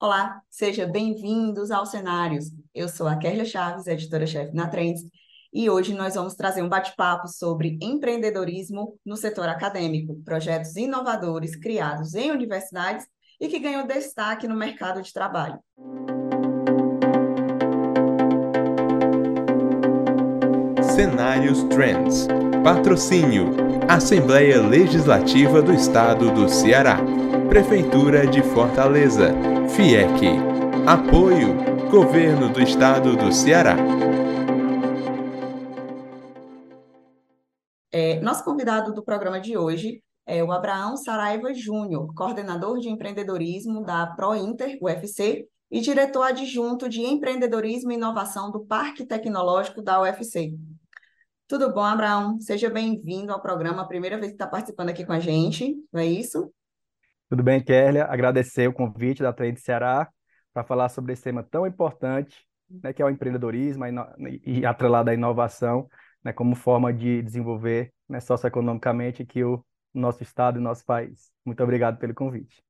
Olá, sejam bem-vindos aos Cenários. Eu sou a Kerlia Chaves, editora-chefe na Trends, e hoje nós vamos trazer um bate-papo sobre empreendedorismo no setor acadêmico, projetos inovadores criados em universidades e que ganham destaque no mercado de trabalho. Cenários Trends. Patrocínio: Assembleia Legislativa do Estado do Ceará. Prefeitura de Fortaleza. FIEC. Apoio: Governo do Estado do Ceará. É, nosso convidado do programa de hoje é o Abraão Saraiva Júnior, coordenador de empreendedorismo da ProInter UFC e diretor adjunto de empreendedorismo e inovação do Parque Tecnológico da UFC. Tudo bom, Abraão? Seja bem-vindo ao programa, primeira vez que está participando aqui com a gente, não é isso? Tudo bem, Kélia? Agradecer o convite da Trade Ceará para falar sobre esse tema tão importante, né, que é o empreendedorismo e atrelado à inovação, né, como forma de desenvolver né, socioeconomicamente aqui o nosso estado e nosso país. Muito obrigado pelo convite.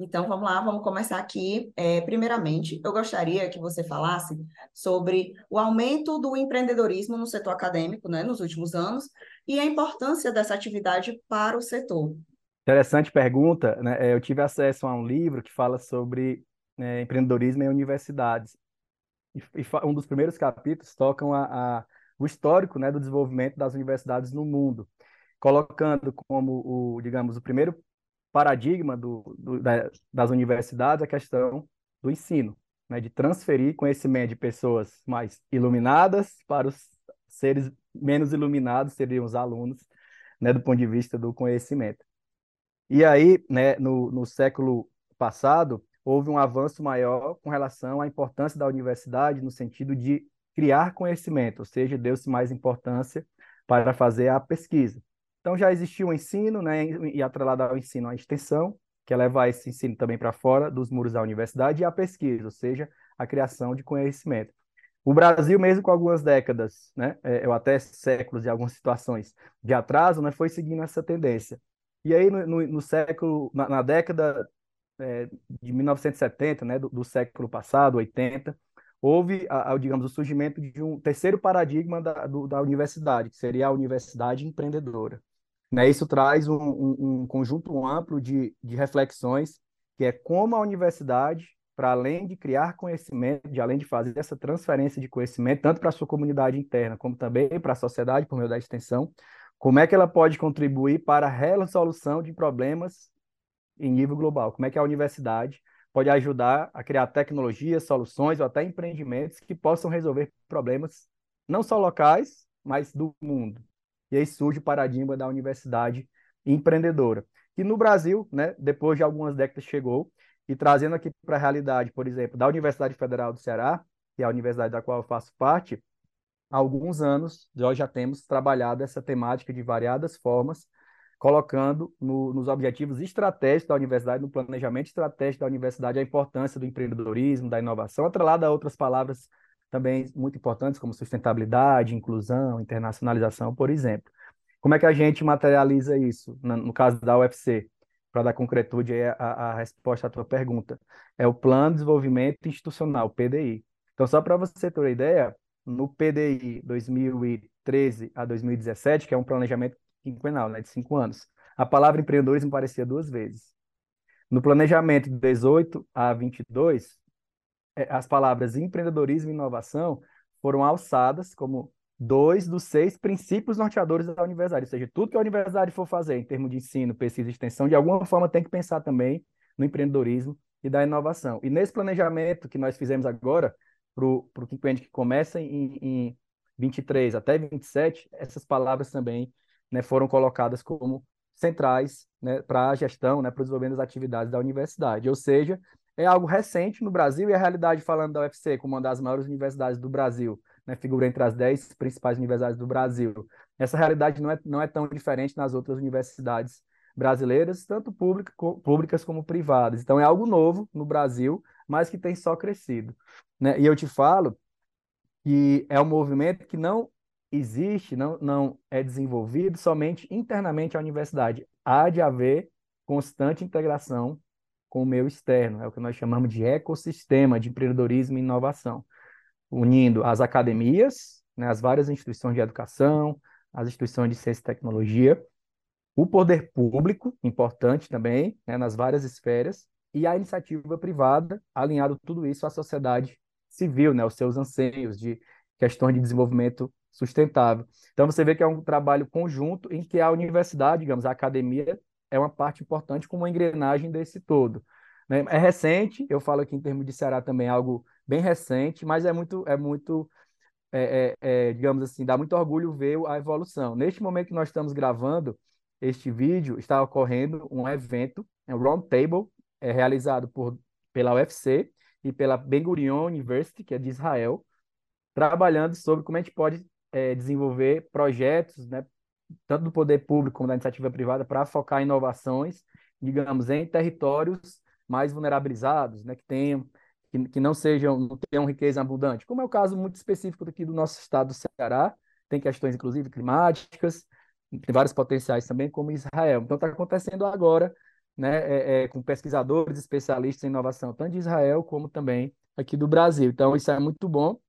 Então, vamos lá, vamos começar aqui. É, primeiramente, eu gostaria que você falasse sobre o aumento do empreendedorismo no setor acadêmico, né, nos últimos anos, e a importância dessa atividade para o setor. Interessante pergunta. Né? É, eu tive acesso a um livro que fala sobre né, empreendedorismo em universidades. E, e, um dos primeiros capítulos tocam a, a, o histórico né, do desenvolvimento das universidades no mundo, colocando como o, digamos, o primeiro paradigma do, do, da, das universidades a questão do ensino, né, de transferir conhecimento de pessoas mais iluminadas para os seres menos iluminados, seriam os alunos, né, do ponto de vista do conhecimento. E aí, né, no, no século passado, houve um avanço maior com relação à importância da universidade no sentido de criar conhecimento, ou seja, deu-se mais importância para fazer a pesquisa. Então já existia o ensino, né, e atrelado ao ensino a extensão, que é levar esse ensino também para fora dos muros da universidade, e a pesquisa, ou seja, a criação de conhecimento. O Brasil, mesmo com algumas décadas, né, é, ou até séculos e algumas situações de atraso, né, foi seguindo essa tendência. E aí, no, no, no século, na, na década é, de 1970, né, do, do, século passado, 80, houve, a, a, digamos, o surgimento de um terceiro paradigma da, do, da universidade, que seria a universidade empreendedora. Né? Isso traz um, um, um conjunto amplo de, de reflexões, que é como a universidade, para além de criar conhecimento, de além de fazer essa transferência de conhecimento, tanto para a sua comunidade interna, como também para a sociedade, por meio da extensão, como é que ela pode contribuir para a resolução de problemas em nível global? Como é que a universidade pode ajudar a criar tecnologias, soluções ou até empreendimentos que possam resolver problemas não só locais, mas do mundo? E aí surge o paradigma da universidade empreendedora, que no Brasil, né, depois de algumas décadas chegou, e trazendo aqui para a realidade, por exemplo, da Universidade Federal do Ceará, que é a universidade da qual eu faço parte, há alguns anos nós já temos trabalhado essa temática de variadas formas, colocando no, nos objetivos estratégicos da universidade, no planejamento estratégico da universidade, a importância do empreendedorismo, da inovação, atrelada a outras palavras também muito importantes, como sustentabilidade, inclusão, internacionalização, por exemplo. Como é que a gente materializa isso, no caso da UFC, para dar concretude a, a, resposta à tua pergunta? É o Plano de Desenvolvimento Institucional, PDI. Então, só para você ter uma ideia, no PDI 2013 a 2017, que é um planejamento quinquenal, né, de cinco anos, a palavra empreendedorismo aparecia duas vezes. No planejamento de 18 a 22, é, as palavras empreendedorismo e inovação foram alçadas como dois dos seis princípios norteadores da universidade. Ou seja, tudo que a universidade for fazer em termos de ensino, pesquisa e extensão, de alguma forma tem que pensar também no empreendedorismo e da inovação. E nesse planejamento que nós fizemos agora, para o quinquênio que começa em, em 23 até 27, essas palavras também né, foram colocadas como centrais né, para a gestão, né, para o desenvolvimento das atividades da universidade. Ou seja, é algo recente no Brasil e a realidade, falando da UFC como uma das maiores universidades do Brasil, né, figura entre as dez principais universidades do Brasil. Essa realidade não é, não é tão diferente nas outras universidades brasileiras, tanto pública, públicas como privadas. Então, é algo novo no Brasil, mas que tem só crescido. Né? E eu te falo que é um movimento que não existe, não, não é desenvolvido somente internamente à universidade. Há de haver constante integração com o meio externo. É o que nós chamamos de ecossistema de empreendedorismo e inovação, unindo as academias, né, as várias instituições de educação, as instituições de ciência e tecnologia, o poder público, importante também, né, nas várias esferas, e a iniciativa privada, alinhado tudo isso à sociedade civil, né, os seus anseios de questões de desenvolvimento sustentável. Então você vê que é um trabalho conjunto em que a universidade, digamos, a academia é uma parte importante como uma engrenagem desse todo. Né? É recente, eu falo aqui em termos de Ceará também algo bem recente, mas é muito, é muito, é, é, é, digamos assim, dá muito orgulho ver a evolução. Neste momento que nós estamos gravando este vídeo, está ocorrendo um evento, é um roundtable, é realizado por, pela UFC e pela Ben Gurion University, que é de Israel, trabalhando sobre como a gente pode é, desenvolver projetos, né, tanto do poder público como da iniciativa privada, para focar inovações, digamos, em territórios mais vulnerabilizados, né, que tenham que, que não sejam, não tenham riqueza abundante, como é o caso muito específico aqui do nosso estado do Ceará, tem questões, inclusive, climáticas, tem vários potenciais também, como Israel. Então, está acontecendo agora, né, é, é, com pesquisadores, especialistas em inovação, tanto de Israel como também aqui do Brasil. Então, isso é muito bom,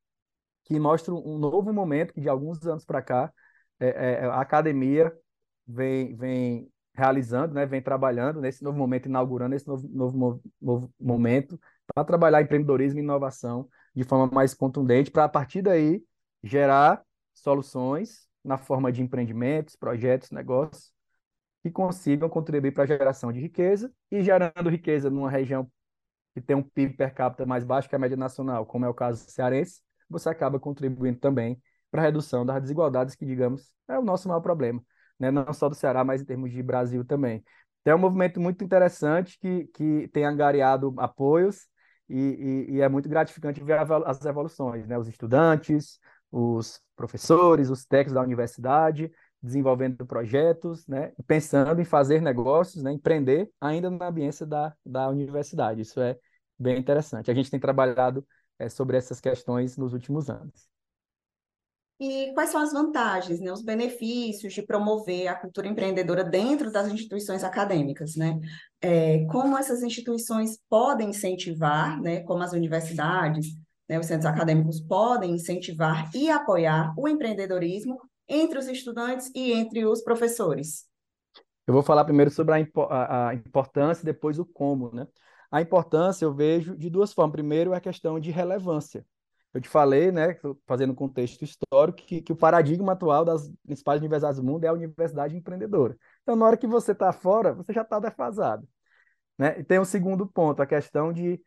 que mostra um novo momento que, de alguns anos para cá, é, é, a academia vem, vem realizando, né, vem trabalhando nesse novo momento, inaugurando esse novo, novo, novo momento para trabalhar empreendedorismo e inovação de forma mais contundente, para a partir daí gerar soluções na forma de empreendimentos, projetos, negócios que consigam contribuir para a geração de riqueza e gerando riqueza numa região que tem um PIB per capita mais baixo que a média nacional, como é o caso cearense, você acaba contribuindo também para a redução das desigualdades, que, digamos, é o nosso maior problema, né? não só do Ceará, mas em termos de Brasil também. Então, é um movimento muito interessante que, que tem angariado apoios e, e, e é muito gratificante ver as evoluções, né? Os estudantes, os professores, os técnicos da universidade, desenvolvendo projetos, né? pensando em fazer negócios, né? empreender ainda na ambiência da, da universidade. Isso é bem interessante. A gente tem trabalhado é, sobre essas questões nos últimos anos. E quais são as vantagens, né, os benefícios de promover a cultura empreendedora dentro das instituições acadêmicas, né? É, como essas instituições podem incentivar, né, como as universidades, né, os centros acadêmicos podem incentivar e apoiar o empreendedorismo entre os estudantes e entre os professores? Eu vou falar primeiro sobre a, importância, depois o como, né? A importância eu vejo de duas formas. Primeiro, é a questão de relevância. Eu te falei, né, fazendo contexto histórico, que, que o paradigma atual das principais universidades do mundo é a universidade empreendedora. Então, na hora que você está fora, você já está defasado. Né? E tem o um segundo ponto, a questão de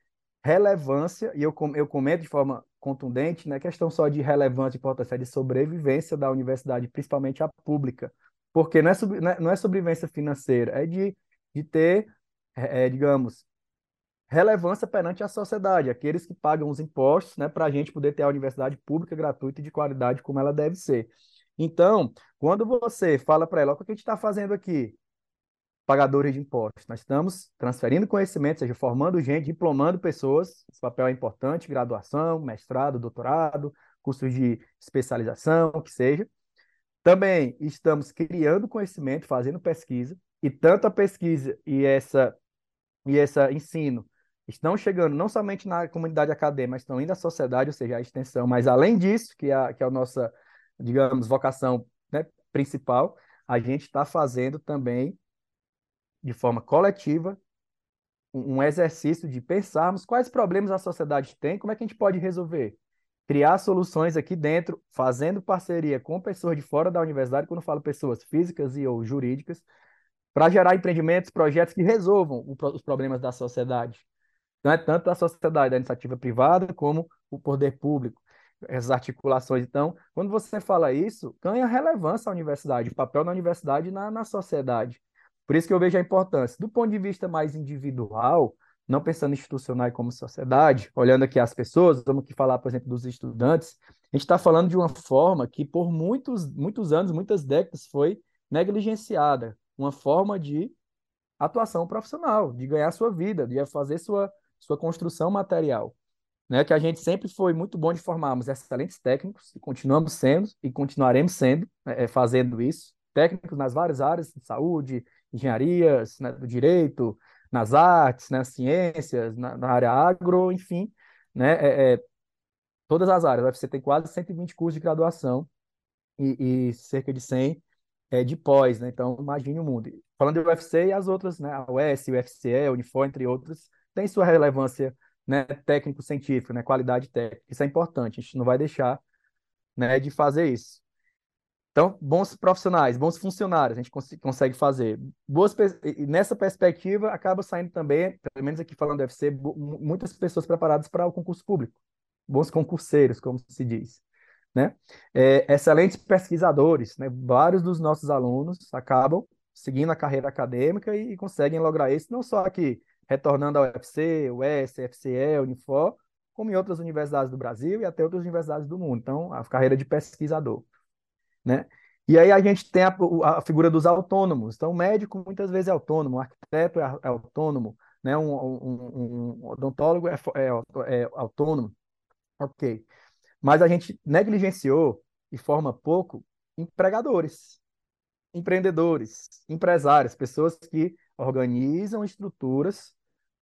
relevância, e eu, eu comento de forma contundente, não é questão só de relevância e importância, é de sobrevivência da universidade, principalmente a pública. Porque não é, sub, não é, é sobrevivência financeira, é de, de ter, é, é digamos, relevância perante a sociedade, aqueles que pagam os impostos, né, para a gente poder ter a universidade pública, gratuita e de qualidade como ela deve ser. Então, quando você fala para ela, o que a gente está fazendo aqui? Pagadores de impostos. Nós estamos transferindo conhecimento, seja, formando gente, diplomando pessoas, esse papel é importante, graduação, mestrado, doutorado, cursos de especialização, o que seja. Também estamos criando conhecimento, fazendo pesquisa, e tanto a pesquisa e essa e esse ensino estão chegando não somente na comunidade acadêmica, mas estão indo à sociedade, ou seja, a extensão. Mas além disso, que é a, que é a nossa, digamos, vocação né, principal, a gente está fazendo também, de forma coletiva, um, exercício de pensarmos quais problemas a sociedade tem, como é que a gente pode resolver. Criar soluções aqui dentro, fazendo parceria com pessoas de fora da universidade, quando falo pessoas físicas e ou jurídicas, para gerar empreendimentos, projetos que resolvam os problemas da sociedade é tanto da sociedade, da iniciativa privada, como o poder público, essas articulações. Então, quando você fala isso, ganha relevância a universidade, o papel da universidade na, na sociedade. Por isso que eu vejo a importância. Do ponto de vista mais individual, não pensando institucional e como sociedade, olhando aqui as pessoas, vamos aqui falar, por exemplo, dos estudantes, a gente está falando de uma forma que por muitos, muitos anos, muitas décadas foi negligenciada, uma forma de atuação profissional, de ganhar sua vida, de fazer sua, sua construção material. Né, que a gente sempre foi muito bom de formarmos excelentes técnicos, e continuamos sendo, e continuaremos sendo, né, é, fazendo isso, técnicos nas várias áreas, de saúde, engenharias, né, do direito, nas artes, nas né, ciências, na, na área agro, enfim, né, é, é, todas as áreas. O UFC tem quase 120 cursos de graduação e, e cerca de 100 é, de pós, né? Então, imagine o mundo. Falando do UFC e as outras, né? A US, o UFC, o Unifor, entre outras, tem sua relevância né, técnico-científica, né, qualidade técnica. Isso é importante, a gente não vai deixar né, de fazer isso. Então, bons profissionais, bons funcionários, a gente cons consegue fazer. Boas nessa perspectiva, acaba saindo também, pelo menos aqui falando do UFC, muitas pessoas preparadas para o concurso público. Bons concurseiros, como se diz. Né? É, excelentes pesquisadores, né? Vários dos nossos alunos acabam seguindo a carreira acadêmica e, e conseguem lograr isso, não só aqui retornando ao UFC, US, FCE, Unifor, como em outras universidades do Brasil e até outras universidades do mundo. Então, a carreira de pesquisador, né? E aí a gente tem a, a figura dos autônomos. Então, o médico muitas vezes é autônomo, o arquiteto é, é autônomo, né? Um, um, um odontólogo é, é, é autônomo. Ok. Mas a gente negligenciou e forma pouco empregadores, empreendedores, empresários, pessoas que organizam estruturas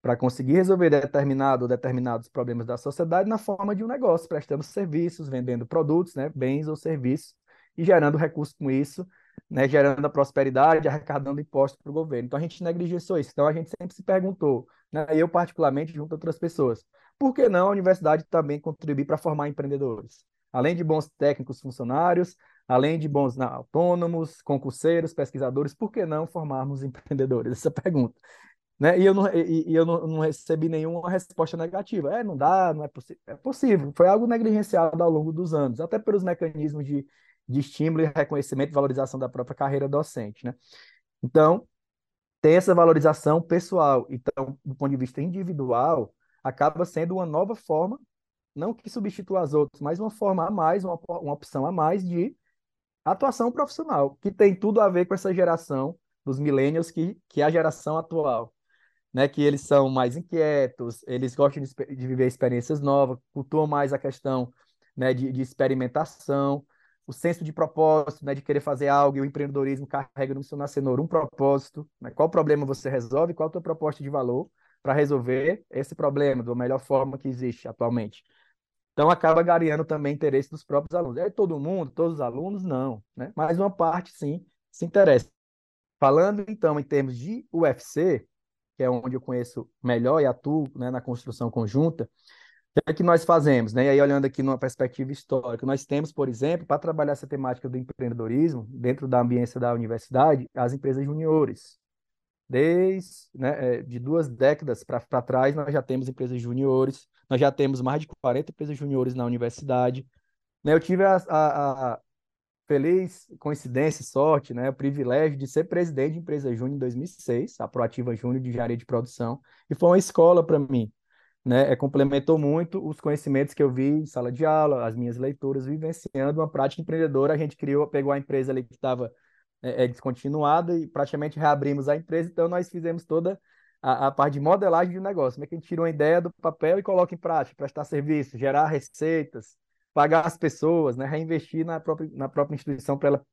para conseguir resolver determinado ou determinados problemas da sociedade na forma de um negócio, prestando serviços, vendendo produtos, né, bens ou serviços, e gerando recursos com isso, né, gerando a prosperidade, arrecadando impostos para o governo. Então a gente negligenciou isso. Então a gente sempre se perguntou, né, eu particularmente, junto a outras pessoas, por que não a universidade também contribuir para formar empreendedores? Além de bons técnicos funcionários, além de bons não, autônomos, concurseiros, pesquisadores, por que não formarmos empreendedores? Essa pergunta. Né? E eu, não, e, e eu não, não, recebi nenhuma resposta negativa. É, não dá, não é possível. É possível. Foi algo negligenciado ao longo dos anos, até pelos mecanismos de, de estímulo e reconhecimento e valorização da própria carreira docente. Né? Então, tem essa valorização pessoal. Então, do ponto de vista individual, acaba sendo uma nova forma, não que substitua as outras, mas uma forma a mais, uma, uma opção a mais de atuação profissional, que tem tudo a ver com essa geração dos millennials, que, que é a geração atual né, que eles são mais inquietos, eles gostam de, de viver experiências novas, cultuam mais a questão né, de, de, experimentação, o senso de propósito, né, de querer fazer algo, e o empreendedorismo carrega no seu nascenor um propósito, né, qual problema você resolve, qual a tua proposta de valor para resolver esse problema da melhor forma que existe atualmente. Então, acaba gareando também interesse dos próprios alunos. É todo mundo, todos os alunos, não, né? mas uma parte, sim, se interessa. Falando, então, em termos de UFC, que é onde eu conheço melhor e atuo né, na construção conjunta, o que é que nós fazemos? Né? E aí, olhando aqui numa perspectiva histórica, nós temos, por exemplo, para trabalhar essa temática do empreendedorismo, dentro da ambiência da universidade, as empresas juniores. Desde né, é, de duas décadas para trás, nós já temos empresas juniores, nós já temos mais de 40 empresas juniores na universidade. Né? Eu tive a, a, a feliz coincidência, sorte, né, o privilégio de ser presidente de empresa júnior em 2006, a Proativa Júnior de Engenharia de Produção, e foi uma escola para mim, né, é, complementou muito os conhecimentos que eu vi em sala de aula, as minhas leituras, vivenciando uma prática empreendedora, a gente criou, pegou a empresa ali que estava é, é, descontinuada e praticamente reabrimos a empresa, então nós fizemos toda a, a parte de modelagem de negócio, como é que a gente tira uma ideia do papel e coloca em prática, prestar serviço, gerar receitas, pagar as pessoas, né? reinvestir na própria, na própria instituição para ela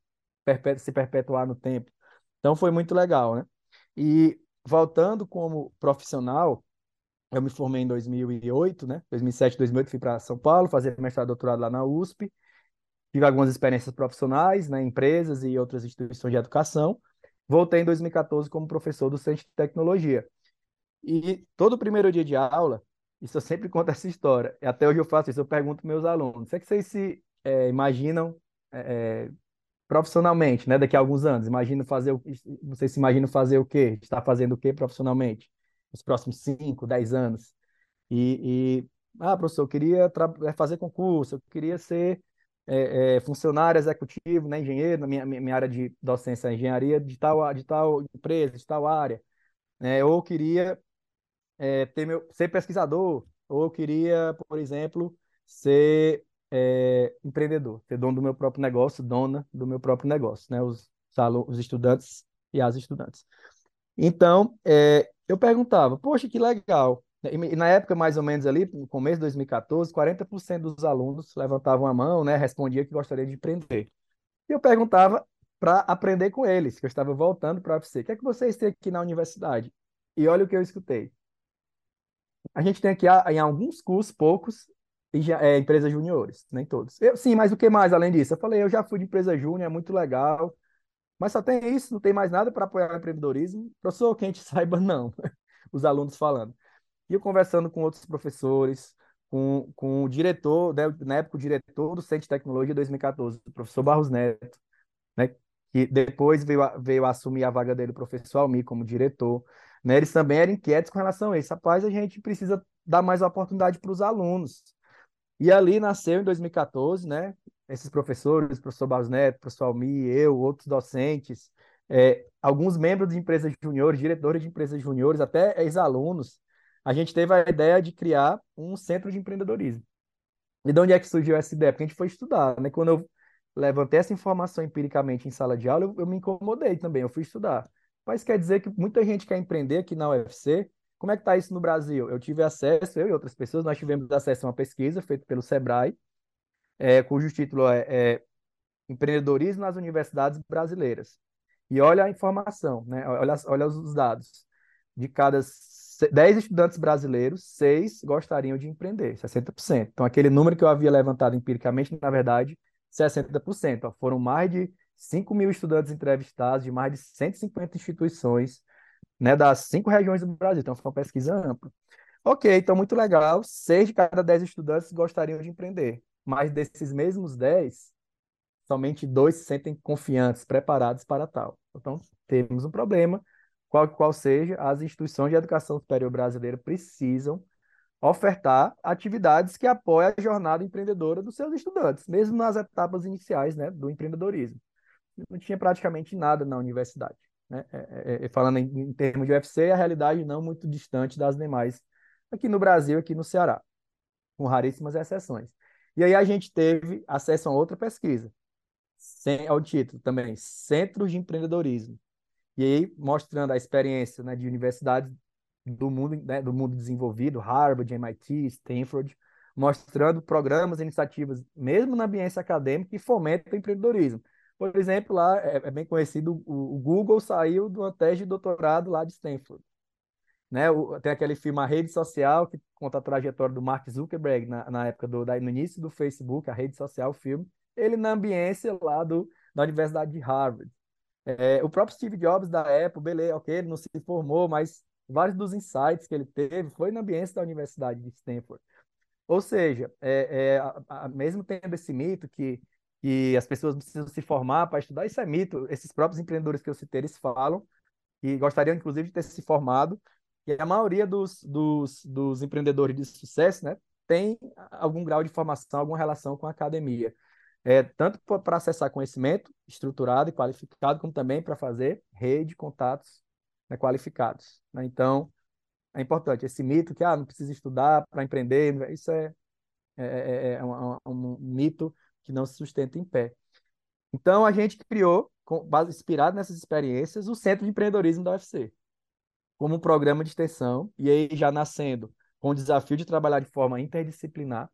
perpetu se perpetuar no tempo. Então foi muito legal, né? E voltando como profissional, eu me formei em 2008, né? 2007, 2008 fui para São Paulo fazer mestrado e doutorado lá na USP. Tive algumas experiências profissionais, né, empresas e outras instituições de educação. Voltei em 2014 como professor do Centro de Tecnologia. E todo primeiro dia de aula, isso eu sempre conto essa história. Até hoje eu faço isso, eu pergunto meus alunos. O que vocês se é, imaginam é, é, profissionalmente, né? Daqui a alguns anos. Imagina fazer o, vocês se imaginam fazer o quê? Estar fazendo o quê profissionalmente? Nos próximos 5, 10 anos. E, e, ah, professor, eu queria é, fazer concurso, eu queria ser é, é, funcionário executivo, né, engenheiro, na minha, minha área de docência, engenharia de tal, de tal empresa, de tal área. É, ou eu queria é, ter meu, ser pesquisador, ou eu queria, por exemplo, ser é, empreendedor, ser dono do meu próprio negócio, dona do meu próprio negócio, né? Os, os estudantes e as estudantes. Então, é, eu perguntava, poxa, que legal. E na época, mais ou menos ali, no começo de 2014, 40% dos alunos levantavam a mão, né? Respondia que gostaria de empreender. E eu perguntava para aprender com eles, que eu estava voltando para a UFC. O que é que vocês têm aqui na universidade? E olha o que eu escutei. A gente tem aqui, em alguns cursos, poucos, é, empresas juniores, nem todos. Eu, sim, mas o que mais além disso? Eu falei, eu já fui de empresa júnior, é muito legal, mas só tem isso, não tem mais nada para apoiar o empreendedorismo. Professor, que a gente saiba, não. Os alunos falando. E eu conversando com outros professores, com, com o diretor, né, na época o diretor do Centro de Tecnologia 2014, o professor Barros Neto, né, que depois veio, veio assumir a vaga dele, o professor Almir, como diretor. Né, eles também eram inquietos com relação a isso. Rapaz, a gente precisa dar mais oportunidade para os alunos. E ali nasceu em 2014, né? Esses professores, professor Barros Neto, professor Almi, eu, outros docentes, é, alguns membros de empresas juniores, diretores de empresas juniores, até ex-alunos, a gente teve a ideia de criar um centro de empreendedorismo. E de onde é que surgiu essa ideia? Porque a gente foi estudar, né? Quando eu levantei essa informação empiricamente em sala de aula, eu, eu me incomodei também, eu fui estudar. Mas quer dizer que muita gente quer empreender aqui na UFC, como é que está isso no Brasil? Eu tive acesso, eu e outras pessoas, nós tivemos acesso a uma pesquisa feita pelo Sebrae, é, cujo título é, é Empreendedorismo nas Universidades Brasileiras. E olha a informação, né? olha, olha os dados. De cada 10 estudantes brasileiros, 6 gostariam de empreender, 60%. Então, aquele número que eu havia levantado empiricamente, na verdade, 60%. Ó, foram mais de 5 mil estudantes entrevistados de mais de 150 instituições né, das cinco regiões do Brasil. Então, foi uma pesquisa ampla. Ok, então muito legal. Seis de cada dez estudantes gostariam de empreender. Mas desses mesmos dez, somente dois se sentem confiantes, preparados para tal. Então, temos um problema, qual qual seja, as instituições de educação superior brasileira precisam ofertar atividades que apoiem a jornada empreendedora dos seus estudantes, mesmo nas etapas iniciais né, do empreendedorismo. Não tinha praticamente nada na universidade. Né? É, é, é, falando em, em, termos de UFC, a realidade não muito distante das demais aqui no Brasil, aqui no Ceará, com raríssimas exceções. E aí a gente teve acesso a outra pesquisa, sem, ao título também, Centros de Empreendedorismo. E aí mostrando a experiência né, de universidades do mundo, né, do mundo desenvolvido, Harvard, MIT, Stanford, mostrando programas e iniciativas, mesmo na ambiência acadêmica, que fomentam o empreendedorismo. Por exemplo, lá é, é bem conhecido, o, o, Google saiu de uma tese de doutorado lá de Stanford. Né? Tem aquele filme A Rede Social, que conta a trajetória do Mark Zuckerberg na, na época do da, no início do Facebook, a rede social, o filme, ele na ambiência lá do, da Universidade de Harvard. É, o próprio Steve Jobs da Apple, beleza, ok, ele não se formou, mas vários dos insights que ele teve foi na ambiência da Universidade de Stanford. Ou seja, é, é, a, a, mesmo tendo esse mito que que as pessoas precisam se formar para estudar, isso é mito. Esses próprios empreendedores que eu citei, eles falam que gostariam, inclusive, de ter se formado. E a maioria dos, dos, dos empreendedores de sucesso né, tem algum grau de formação, alguma relação com a academia. É, tanto para acessar conhecimento estruturado e qualificado, como também para fazer rede de contatos né, qualificados. Né? Então, é importante esse mito que ah, não precisa estudar para empreender, isso é, é, é, é um, um, mito que não se sustenta em pé. Então, a gente criou, com, inspirado nessas experiências, o Centro de Empreendedorismo da UFC, como um programa de extensão, e aí já nascendo com o desafio de trabalhar de forma interdisciplinar,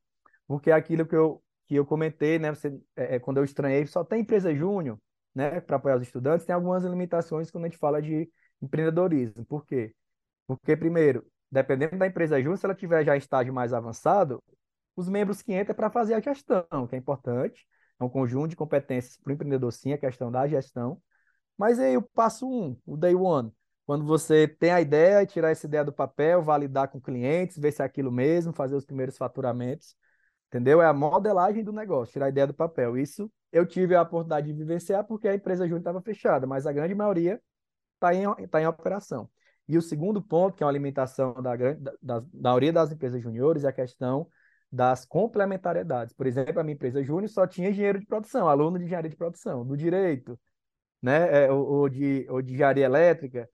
porque é aquilo que eu, que eu comentei, né, você, é, é quando eu estranhei, só tem empresa júnior, né, para apoiar os estudantes, tem algumas limitações quando a gente fala de empreendedorismo. Por quê? Porque, primeiro, dependendo da empresa júnior, se ela tiver já estágio mais avançado, os membros que entram para fazer a gestão, que é importante. É um conjunto de competências para o empreendedor, sim, a questão da gestão. Mas aí o passo um, o day one, quando você tem a ideia, tirar essa ideia do papel, validar com clientes, ver se é aquilo mesmo, fazer os primeiros faturamentos, entendeu? É a modelagem do negócio, tirar a ideia do papel. Isso eu tive a oportunidade de vivenciar porque a empresa júnior estava fechada, mas a grande maioria está em, tá em operação. E o segundo ponto, que é uma alimentação da, da, da maioria das empresas juniores, é a questão das complementariedades. Por exemplo, a minha empresa Júnior só tinha engenheiro de produção, aluno de engenharia de produção, do direito, né? É, ou, ou, de, ou de engenharia elétrica.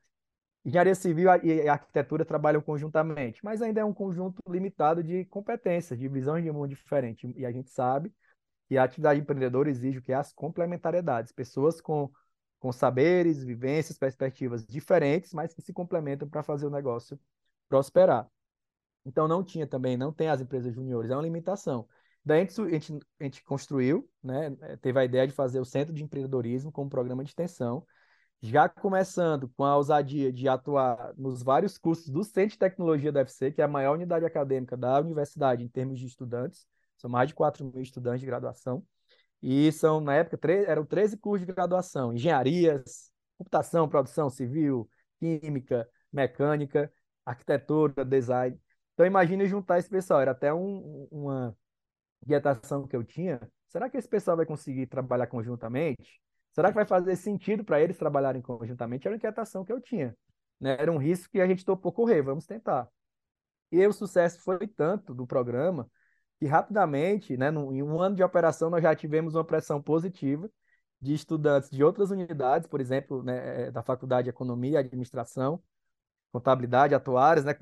Engenharia civil e arquitetura trabalham conjuntamente, mas ainda é um conjunto limitado de competências, de visões de mundo diferente. E a gente sabe que a atividade empreendedora exige o que? As complementariedades. Pessoas com, com saberes, vivências, perspectivas diferentes, mas que se complementam para fazer o negócio prosperar. Então não tinha também, não tem as empresas juniores, é uma limitação. Daí a gente, a gente, construiu, né, teve a ideia de fazer o Centro de Empreendedorismo como programa de extensão, já começando com a ousadia de atuar nos vários cursos do Centro de Tecnologia da UFC, que é a maior unidade acadêmica da universidade em termos de estudantes, são mais de 4 mil estudantes de graduação, e são, na época, eram 13 cursos de graduação, engenharias, computação, produção civil, química, mecânica, arquitetura, design. Então, imagine juntar esse pessoal, era até um, uma inquietação que eu tinha, será que esse pessoal vai conseguir trabalhar conjuntamente? Será que vai fazer sentido para eles trabalharem conjuntamente? Era uma inquietação que eu tinha. Né? Era um risco que a gente topou correr, vamos tentar. E o sucesso foi tanto do programa que rapidamente, né, no, em um ano de operação, nós já tivemos uma pressão positiva de estudantes de outras unidades, por exemplo, né, é, da Faculdade de Economia Administração, Contabilidade, atuárias, né,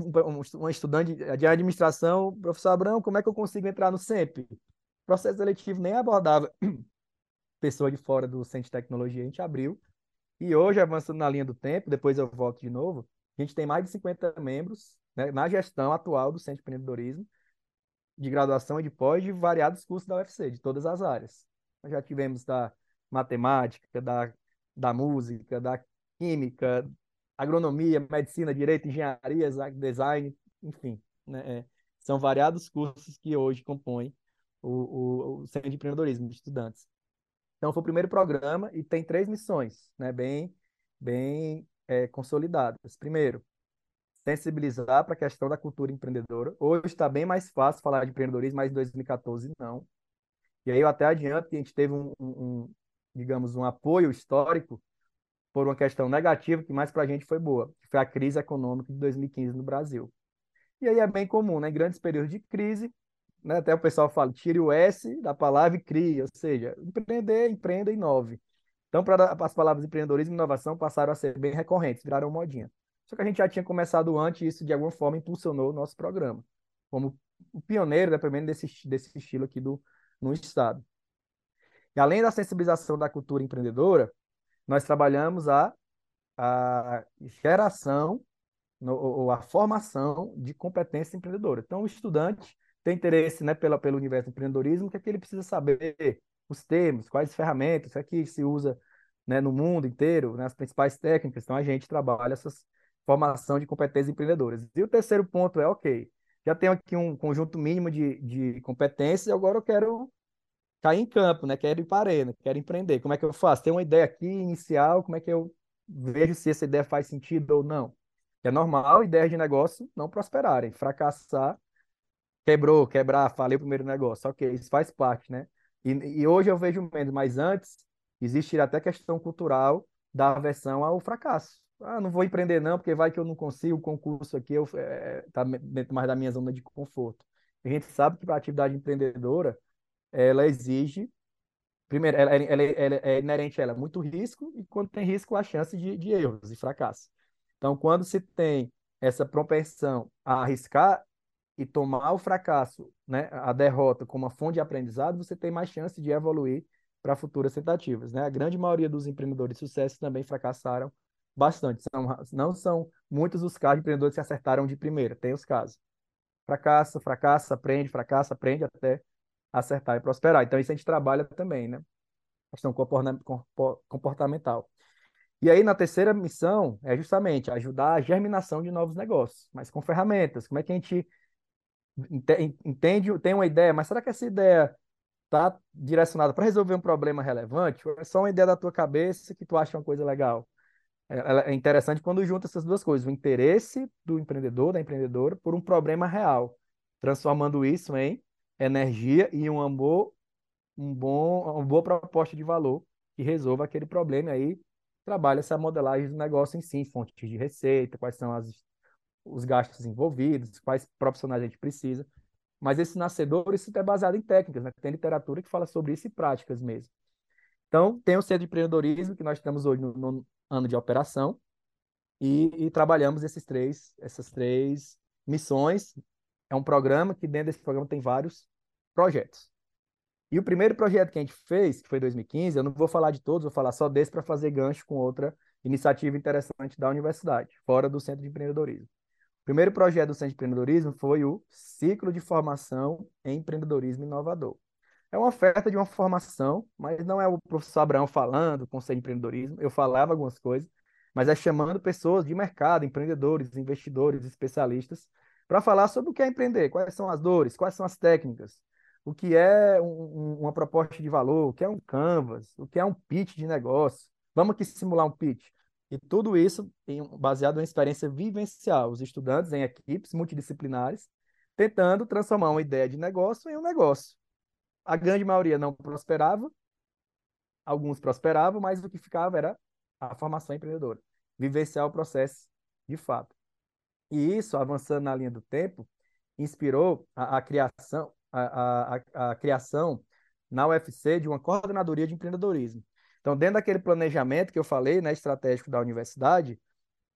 um estudante de administração, professor Abrão, como é que eu consigo entrar no CEP? O processo seletivo nem abordava pessoa de fora do Centro de Tecnologia, a gente abriu. E hoje, avançando na linha do tempo, depois eu volto de novo, a gente tem mais de 50 membros né, na gestão atual do Centro de Empreendedorismo, de graduação e de pós, de variados cursos da UFC, de todas as áreas. Já tivemos da matemática, da, da música, da química, agronomia, medicina, direito, engenharia, design, enfim. Né, é, são variados cursos que hoje compõem o, o, o Centro de Empreendedorismo de Estudantes. Então, foi o primeiro programa e tem três missões, né, bem, bem é, consolidadas. Primeiro, sensibilizar para a questão da cultura empreendedora. Hoje está bem mais fácil falar de empreendedorismo, mas em 2014 não. E aí eu até adianto que a gente teve um, um digamos, um apoio histórico por uma questão negativa, que mais para a gente foi boa, que foi a crise econômica de 2015 no Brasil. E aí é bem comum, né? Em grandes períodos de crise, né? Até o pessoal fala, tire o S da palavra e crie, ou seja, empreender, empreenda, inove. Então, para as palavras empreendedorismo e inovação passaram a ser bem recorrentes, viraram modinha. Só que a gente já tinha começado antes e isso, de alguma forma, impulsionou o nosso programa, como o pioneiro, né, pelo desse, desse estilo aqui do, no Estado. E além da sensibilização da cultura empreendedora, nós trabalhamos a, a geração no, ou a formação de competência empreendedora. Então, o estudante tem interesse né, pela, pelo universo do empreendedorismo, que é que ele precisa saber? Os termos, quais ferramentas, o é que se usa né, no mundo inteiro, né, as principais técnicas. Então, a gente trabalha essa formação de competências empreendedoras. E o terceiro ponto é, ok, já tenho aqui um conjunto mínimo de, de competências, agora eu quero cair em campo, né? Quero ir para a arena, quero empreender. Como é que eu faço? Tem uma ideia aqui inicial, como é que eu vejo se essa ideia faz sentido ou não? É normal ideias de negócio não prosperarem, fracassar quebrou, quebrar, falei o primeiro negócio. Ok, isso faz parte, né? E, e hoje eu vejo menos, mas antes existe até questão cultural da aversão ao fracasso. Ah, não vou empreender não, porque vai que eu não consigo, o concurso aqui está é, tá dentro mais da minha zona de conforto. A gente sabe que a atividade empreendedora, ela exige, primeiro, ela, ela, ela, é inerente a ela muito risco, e quando tem risco, a chance de, de erros e fracasso. Então, quando se tem essa propensão a arriscar, e tomar o fracasso, né, a derrota como uma fonte de aprendizado, você tem mais chance de evoluir para futuras tentativas. Né? A grande maioria dos empreendedores de sucesso também fracassaram bastante. São, não são muitos os casos de empreendedores que acertaram de primeira, tem os casos. Fracassa, fracassa, aprende, fracassa, aprende até acertar e prosperar. Então, isso a gente trabalha também, né? Questão comportamental. E aí, na terceira missão, é justamente ajudar a germinação de novos negócios, mas com ferramentas. Como é que a gente entende, tem uma ideia, mas será que essa ideia está direcionada para resolver um problema relevante? Ou é só uma ideia da tua cabeça que tu acha uma coisa legal? É, é interessante quando junta essas duas coisas, o interesse do empreendedor, da empreendedora, por um problema real, transformando isso em energia e um amor, um bom, uma boa proposta de valor que resolva aquele problema. E aí trabalha essa modelagem do negócio em si, fontes de receita, quais são as os gastos envolvidos, quais profissionais a gente precisa. Mas esse nascedor, isso é baseado em técnicas, né? Tem literatura que fala sobre isso e práticas mesmo. Então, tem o Centro de Empreendedorismo, que nós estamos hoje no, no ano de operação, e, e, trabalhamos esses três, essas três missões. É um programa que dentro desse programa tem vários projetos. E o primeiro projeto que a gente fez, que foi em 2015, eu não vou falar de todos, vou falar só desse para fazer gancho com outra iniciativa interessante da universidade, fora do Centro de Empreendedorismo primeiro projeto do Centro de Empreendedorismo foi o Ciclo de Formação em Empreendedorismo Inovador. É uma oferta de uma formação, mas não é o professor Abraão falando, conselho de empreendedorismo. Eu falava algumas coisas, mas é chamando pessoas de mercado, empreendedores, investidores, especialistas, para falar sobre o que é empreender, quais são as dores, quais são as técnicas, o que é um, uma proposta de valor, o que é um canvas, o que é um pitch de negócio. Vamos aqui simular um pitch. E tudo isso baseado em experiência vivencial, os estudantes em equipes multidisciplinares, tentando transformar uma ideia de negócio em um negócio. A grande maioria não prosperava, alguns prosperavam, mas o que ficava era a formação empreendedora, vivenciar o processo de fato. E isso, avançando na linha do tempo, inspirou a, a criação, a, a, a, criação na UFC de uma coordenadoria de empreendedorismo. Então, dentro daquele planejamento que eu falei, né, estratégico da universidade,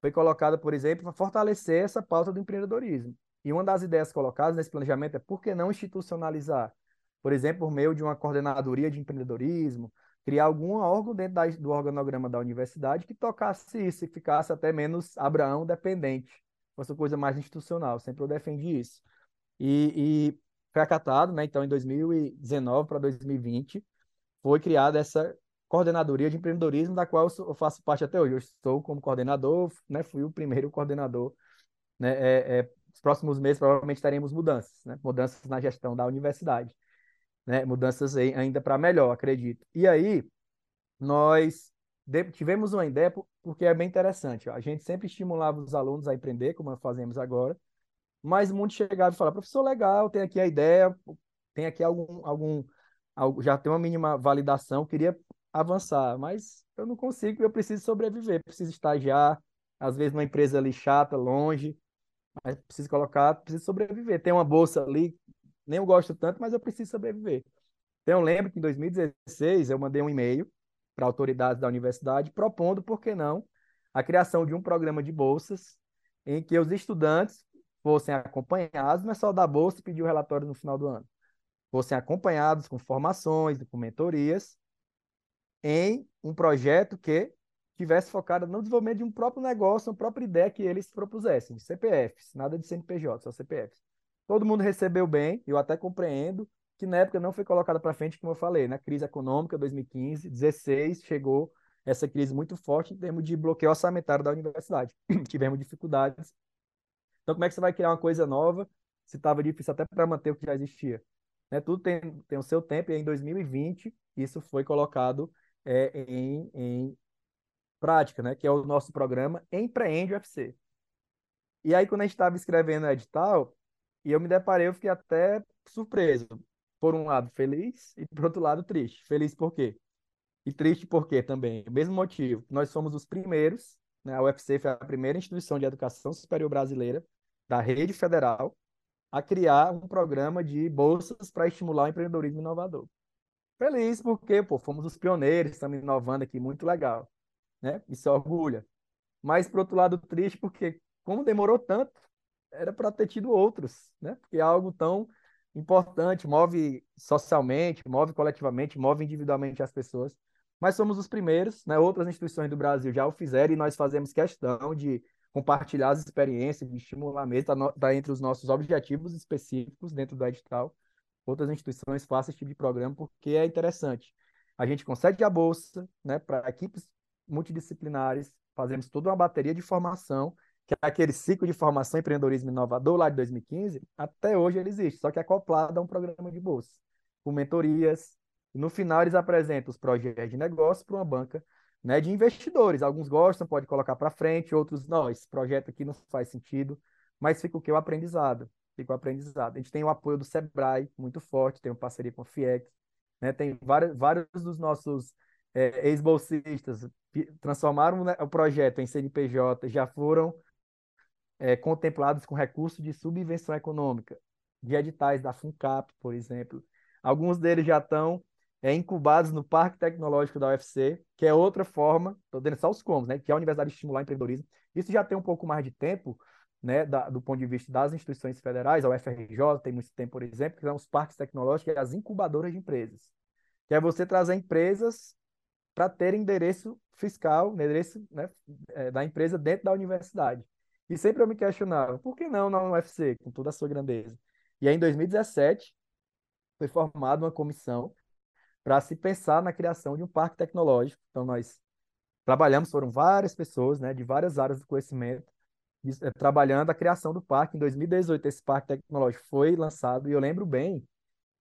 foi colocada, por exemplo, para fortalecer essa pauta do empreendedorismo. E uma das ideias colocadas nesse planejamento é por que não institucionalizar? Por exemplo, por meio de uma coordenadoria de empreendedorismo, criar algum órgão dentro da, do organograma da universidade que tocasse isso e ficasse até menos Abraão dependente, fosse coisa mais institucional. Sempre eu defendi isso. E, e foi acatado, né? Então, em 2019 para 2020, foi criada essa coordenadoria de empreendedorismo, da qual eu faço parte até hoje. Eu estou como coordenador, né? Fui o primeiro coordenador. Né? É, é, nos próximos meses, provavelmente, teremos mudanças, né? Mudanças na gestão da universidade. Né? Mudanças ainda para melhor, acredito. E aí, nós tivemos uma ideia, porque é bem interessante. Ó. A gente sempre estimulava os alunos a empreender, como fazemos agora, mas muitos chegavam e falavam, professor, legal, tem aqui a ideia, tem aqui algum, algum, já tem uma mínima validação, queria avançar, mas eu não consigo, eu preciso sobreviver, preciso estagiar, às vezes numa empresa ali chata, longe, mas preciso colocar, preciso sobreviver. Tem uma bolsa ali, nem eu gosto tanto, mas eu preciso sobreviver. Então eu lembro que em 2016 eu mandei um e-mail para autoridades da universidade propondo, por que não, a criação de um programa de bolsas em que os estudantes fossem acompanhados, não é só da bolsa e pedir o relatório no final do ano, fossem acompanhados com formações, com mentorias, em um projeto que tivesse focado no desenvolvimento de um próprio negócio, uma própria ideia que eles propusessem, de CPFs, nada de CNPJ, só CPFs. Todo mundo recebeu bem, eu até compreendo que na época não foi colocada para frente, como eu falei, na crise econômica 2015, 16 chegou essa crise muito forte em termos de bloqueio orçamentário da universidade. Tivemos dificuldades então, como é que você vai criar uma coisa nova se estava difícil até para manter o que já existia? Né? Tudo tem, tem o seu tempo, e em 2020 isso foi colocado é, em, em prática, né? que é o nosso programa Empreende UFC. E aí, quando a gente estava escrevendo o edital, e eu me deparei, eu fiquei até surpreso. Por um lado, feliz, e por outro lado, triste. Feliz por quê? E triste por quê também? O mesmo motivo. Nós somos os primeiros, né? a UFC foi a primeira instituição de educação superior brasileira da rede federal a criar um programa de bolsas para estimular o empreendedorismo inovador. Feliz porque, pô, fomos os pioneiros, estamos inovando aqui, muito legal, né? Isso orgulha. Mas, por outro lado, triste porque, como demorou tanto, era para ter tido outros, né? Porque é algo tão importante, move socialmente, move coletivamente, move individualmente as pessoas. Mas somos os primeiros, né? Outras instituições do Brasil já o fizeram e nós fazemos questão de compartilhar as experiências, de estimular mesmo, está tá entre os nossos objetivos específicos dentro do edital. Outras instituições façam esse tipo de programa porque é interessante. A gente concede a bolsa né, para equipes multidisciplinares, fazemos toda uma bateria de formação, que é aquele ciclo de formação empreendedorismo inovador lá de 2015, até hoje ele existe, só que é acoplado a um programa de bolsa, com mentorias. No final eles apresentam os projetos de negócio para uma banca né, de investidores. Alguns gostam, pode colocar para frente, outros não, esse projeto aqui não faz sentido, mas fica o que? O aprendizado. Fica o aprendizado. A gente tem o apoio do Sebrae, muito forte, tem uma parceria com a FIEC, né, tem vários, vários dos nossos é, ex-bolsistas transformaram né, o projeto em CNPJ, já foram é, contemplados com recurso de subvenção econômica, de editais da FUNCAP, por exemplo. Alguns deles já estão é, incubados no Parque Tecnológico da UFC, que é outra forma, estou dando só os comos, né, que é a Universidade de Estimular Empreendedorismo. Isso já tem um pouco mais de tempo, né, da, do ponto de vista das instituições federais, a UFRJ tem muito tempo, por exemplo, que são os parques tecnológicos e as incubadoras de empresas, que é você trazer empresas para ter endereço fiscal, endereço né, é, da empresa dentro da universidade. E sempre eu me questionava, por que não na UFC, com toda a sua grandeza? E aí, em 2017, foi formada uma comissão para se pensar na criação de um parque tecnológico. Então, nós trabalhamos, foram várias pessoas, né, de várias áreas do conhecimento, trabalhando a criação do parque. Em 2018, esse parque tecnológico foi lançado, e eu lembro bem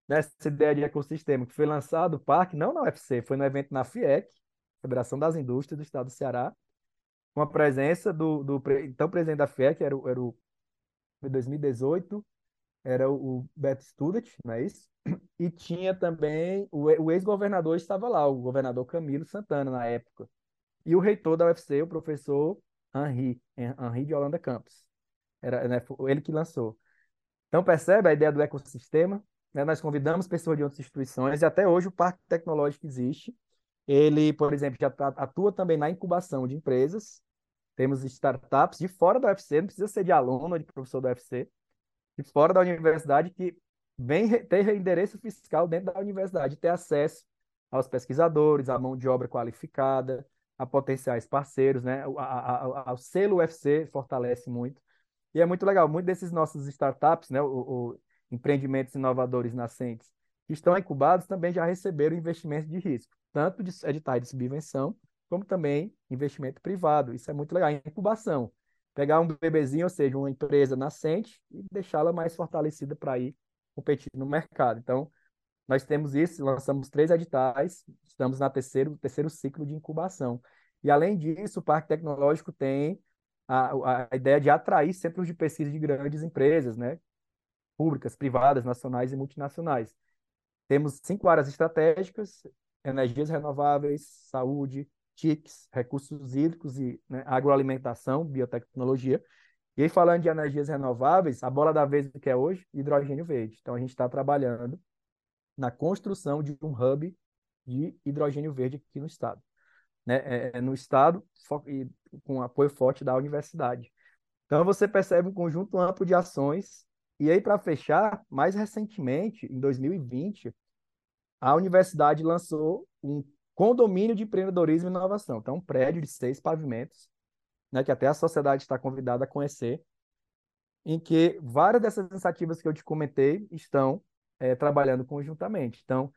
dessa ideia de ecossistema, que foi lançado o parque, não na UFC, foi no evento na FIEC, Federação das Indústrias do Estado do Ceará, com a presença do, do então presidente da FIEC, era o, era o 2018, era o Beto Student, não é isso? E tinha também o, o ex-governador estava lá, o governador Camilo Santana na época. E o reitor da UFC, o professor Henri, Henri de Holanda Campos. Era né, ele que lançou. Então percebe a ideia do ecossistema, né? Nós convidamos pessoas de outras instituições e até hoje o Parque Tecnológico existe. Ele, por exemplo, já atua também na incubação de empresas. Temos startups de fora da UFC, não precisa ser de aluno ou de professor da UFC, de fora da universidade que vem ter endereço fiscal dentro da universidade, ter acesso aos pesquisadores, à mão de obra qualificada, a potenciais parceiros, né? O, a, a, o selo UFC fortalece muito. E é muito legal, muitos desses nossos startups, né? O, o, empreendimentos inovadores nascentes que estão incubados também já receberam investimentos de risco, tanto de editais de subvenção, como também investimento privado. Isso é muito legal. Incubação. Pegar um bebezinho, ou seja, uma empresa nascente, e deixá-la mais fortalecida para ir competir no mercado. Então, nós temos isso, lançamos três editais, estamos na terceiro, terceiro ciclo de incubação. E, além disso, o Parque Tecnológico tem a, a ideia de atrair centros de pesquisa de grandes empresas, né? públicas, privadas, nacionais e multinacionais. Temos cinco áreas estratégicas: energias renováveis, saúde, TICs, recursos hídricos e né, agroalimentação, biotecnologia. E aí, falando de energias renováveis, a bola da vez que é hoje, hidrogênio verde. Então, a gente está trabalhando na construção de um hub de hidrogênio verde aqui no estado. Né? É, é no estado, e com apoio forte da universidade. Então, você percebe um conjunto amplo de ações e aí, para fechar, mais recentemente, em 2020, a universidade lançou um condomínio de empreendedorismo e inovação. Então, um prédio de seis pavimentos, né, que até a sociedade está convidada a conhecer, em que várias dessas iniciativas que eu te comentei estão é, trabalhando conjuntamente. Então,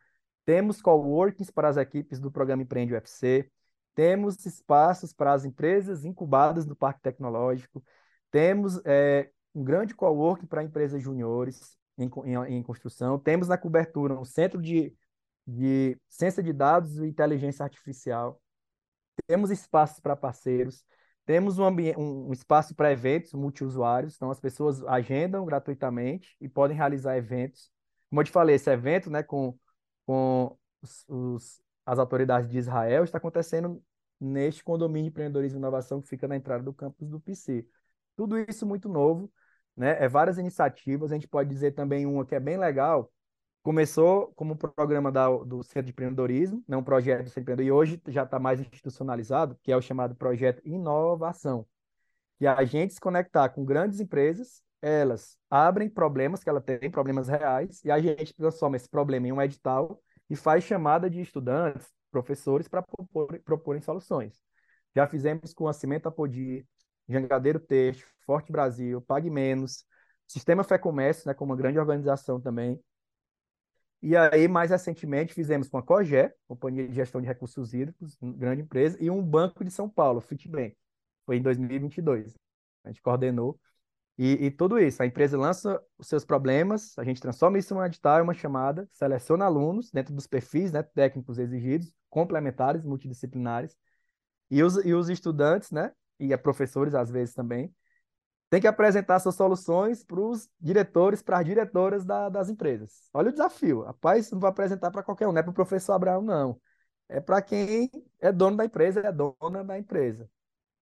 temos coworkings para as equipes do programa Empreende UFC, temos espaços para as empresas incubadas do Parque Tecnológico, temos é, um grande coworking para empresas juniores em, em, em, construção. Temos na cobertura um centro de, de ciência de dados e inteligência artificial. Temos espaços para parceiros. Temos um, um, um espaço para eventos multiusuários, então as pessoas agendam gratuitamente e podem realizar eventos. Como eu te falei, esse evento né, com, com os, os, as autoridades de Israel está acontecendo neste condomínio de empreendedorismo e inovação que fica na entrada do campus do PC. Tudo isso muito novo, né? É várias iniciativas, a gente pode dizer também uma que é bem legal, começou como um programa da, do Centro de Empreendedorismo, né, um projeto de e hoje já está mais institucionalizado, que é o chamado Projeto Inovação, que é a gente se conectar com grandes empresas, elas abrem problemas que ela tem, problemas reais, e a gente transforma esse problema em um edital e faz chamada de estudantes, professores, para propor, proporem soluções. Já fizemos com a Cimento Apodi, Jangadeiro Texto, Forte Brasil, Pague Menos, Sistema Fé Comércio, né, como uma grande organização também. E aí, mais recentemente, fizemos com a COGÉ, Companhia de Gestão de Recursos Hídricos, grande empresa, e um banco de São Paulo, Fitbank. Foi em 2022. A gente coordenou. E, e, tudo isso, a empresa lança os seus problemas, a gente transforma isso em um edital, uma chamada, seleciona alunos dentro dos perfis né, técnicos exigidos, complementares, multidisciplinares, e os, e os estudantes, né, e a professores às vezes também, tem que apresentar suas soluções para os diretores, para as diretoras da, das empresas. Olha o desafio. Rapaz, não vai apresentar para qualquer um, não é para o professor Abraão, não. É para quem é dono da empresa, é dona da empresa.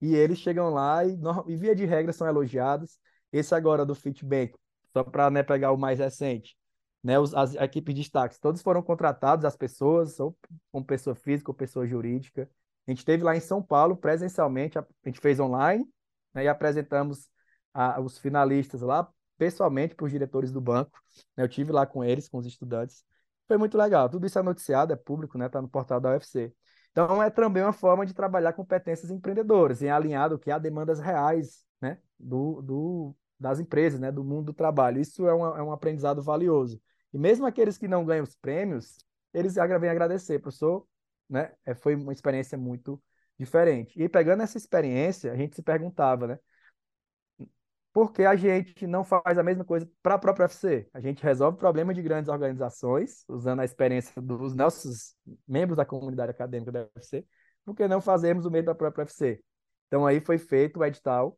E eles chegam lá e, e via de regra, são elogiados. Esse agora do Fitbank, só para né, pegar o mais recente, né, os, as equipes de destaques, todos foram contratados, as pessoas, ou como pessoa física ou pessoa jurídica. A gente esteve lá em São Paulo presencialmente, a, a gente fez online né, e apresentamos a, os finalistas lá pessoalmente para os diretores do banco. Né, eu tive lá com eles, com os estudantes. Foi muito legal. Tudo isso é noticiado, é público, né? Está no portal da UFC. Então, é também uma forma de trabalhar competências empreendedoras, em alinhado que há demandas reais né? do, do, das empresas, né? do mundo do trabalho. Isso é, uma, é um aprendizado valioso. E mesmo aqueles que não ganham os prêmios, eles vêm agradecer, professor, né? É, foi uma experiência muito diferente. E pegando essa experiência, a gente se perguntava, né? Por que a gente não faz a mesma coisa para a própria UFC? A gente resolve problemas de grandes organizações, usando a experiência dos nossos membros da comunidade acadêmica da UFC, por que não fazermos o mesmo para a própria UFC? Então aí foi feito o edital,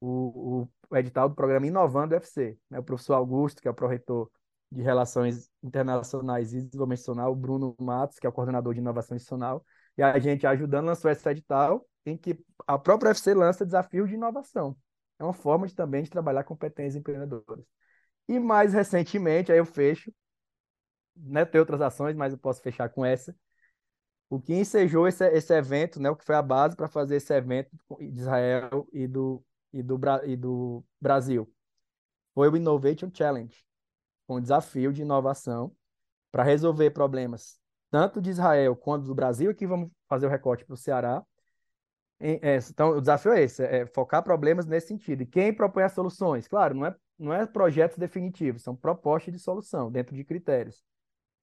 o, o, o edital do programa Inovando UFC. Né? O professor Augusto, que é o pró-reitor de Relações Internacionais e Desenvolvimento Institucional, o Bruno Matos, que é o coordenador de Inovação Institucional, e a gente ajudando lançou esse edital em que a própria UFC lança desafios de inovação. É uma forma de, também de trabalhar competências empreendedoras. E mais recentemente, aí eu fecho, né, tem outras ações, mas eu posso fechar com essa, o que ensejou esse, esse evento, né, o que foi a base para fazer esse evento de Israel e do, e do, e do Brasil, foi o Innovation Challenge, um desafio de inovação para resolver problemas tanto de Israel quanto do Brasil. Aqui vamos fazer o recorte para o Ceará. É, então, o desafio é esse, é focar problemas nesse sentido. E quem propõe as soluções? Claro, não é, não é projetos definitivos, são propostas de solução, dentro de critérios.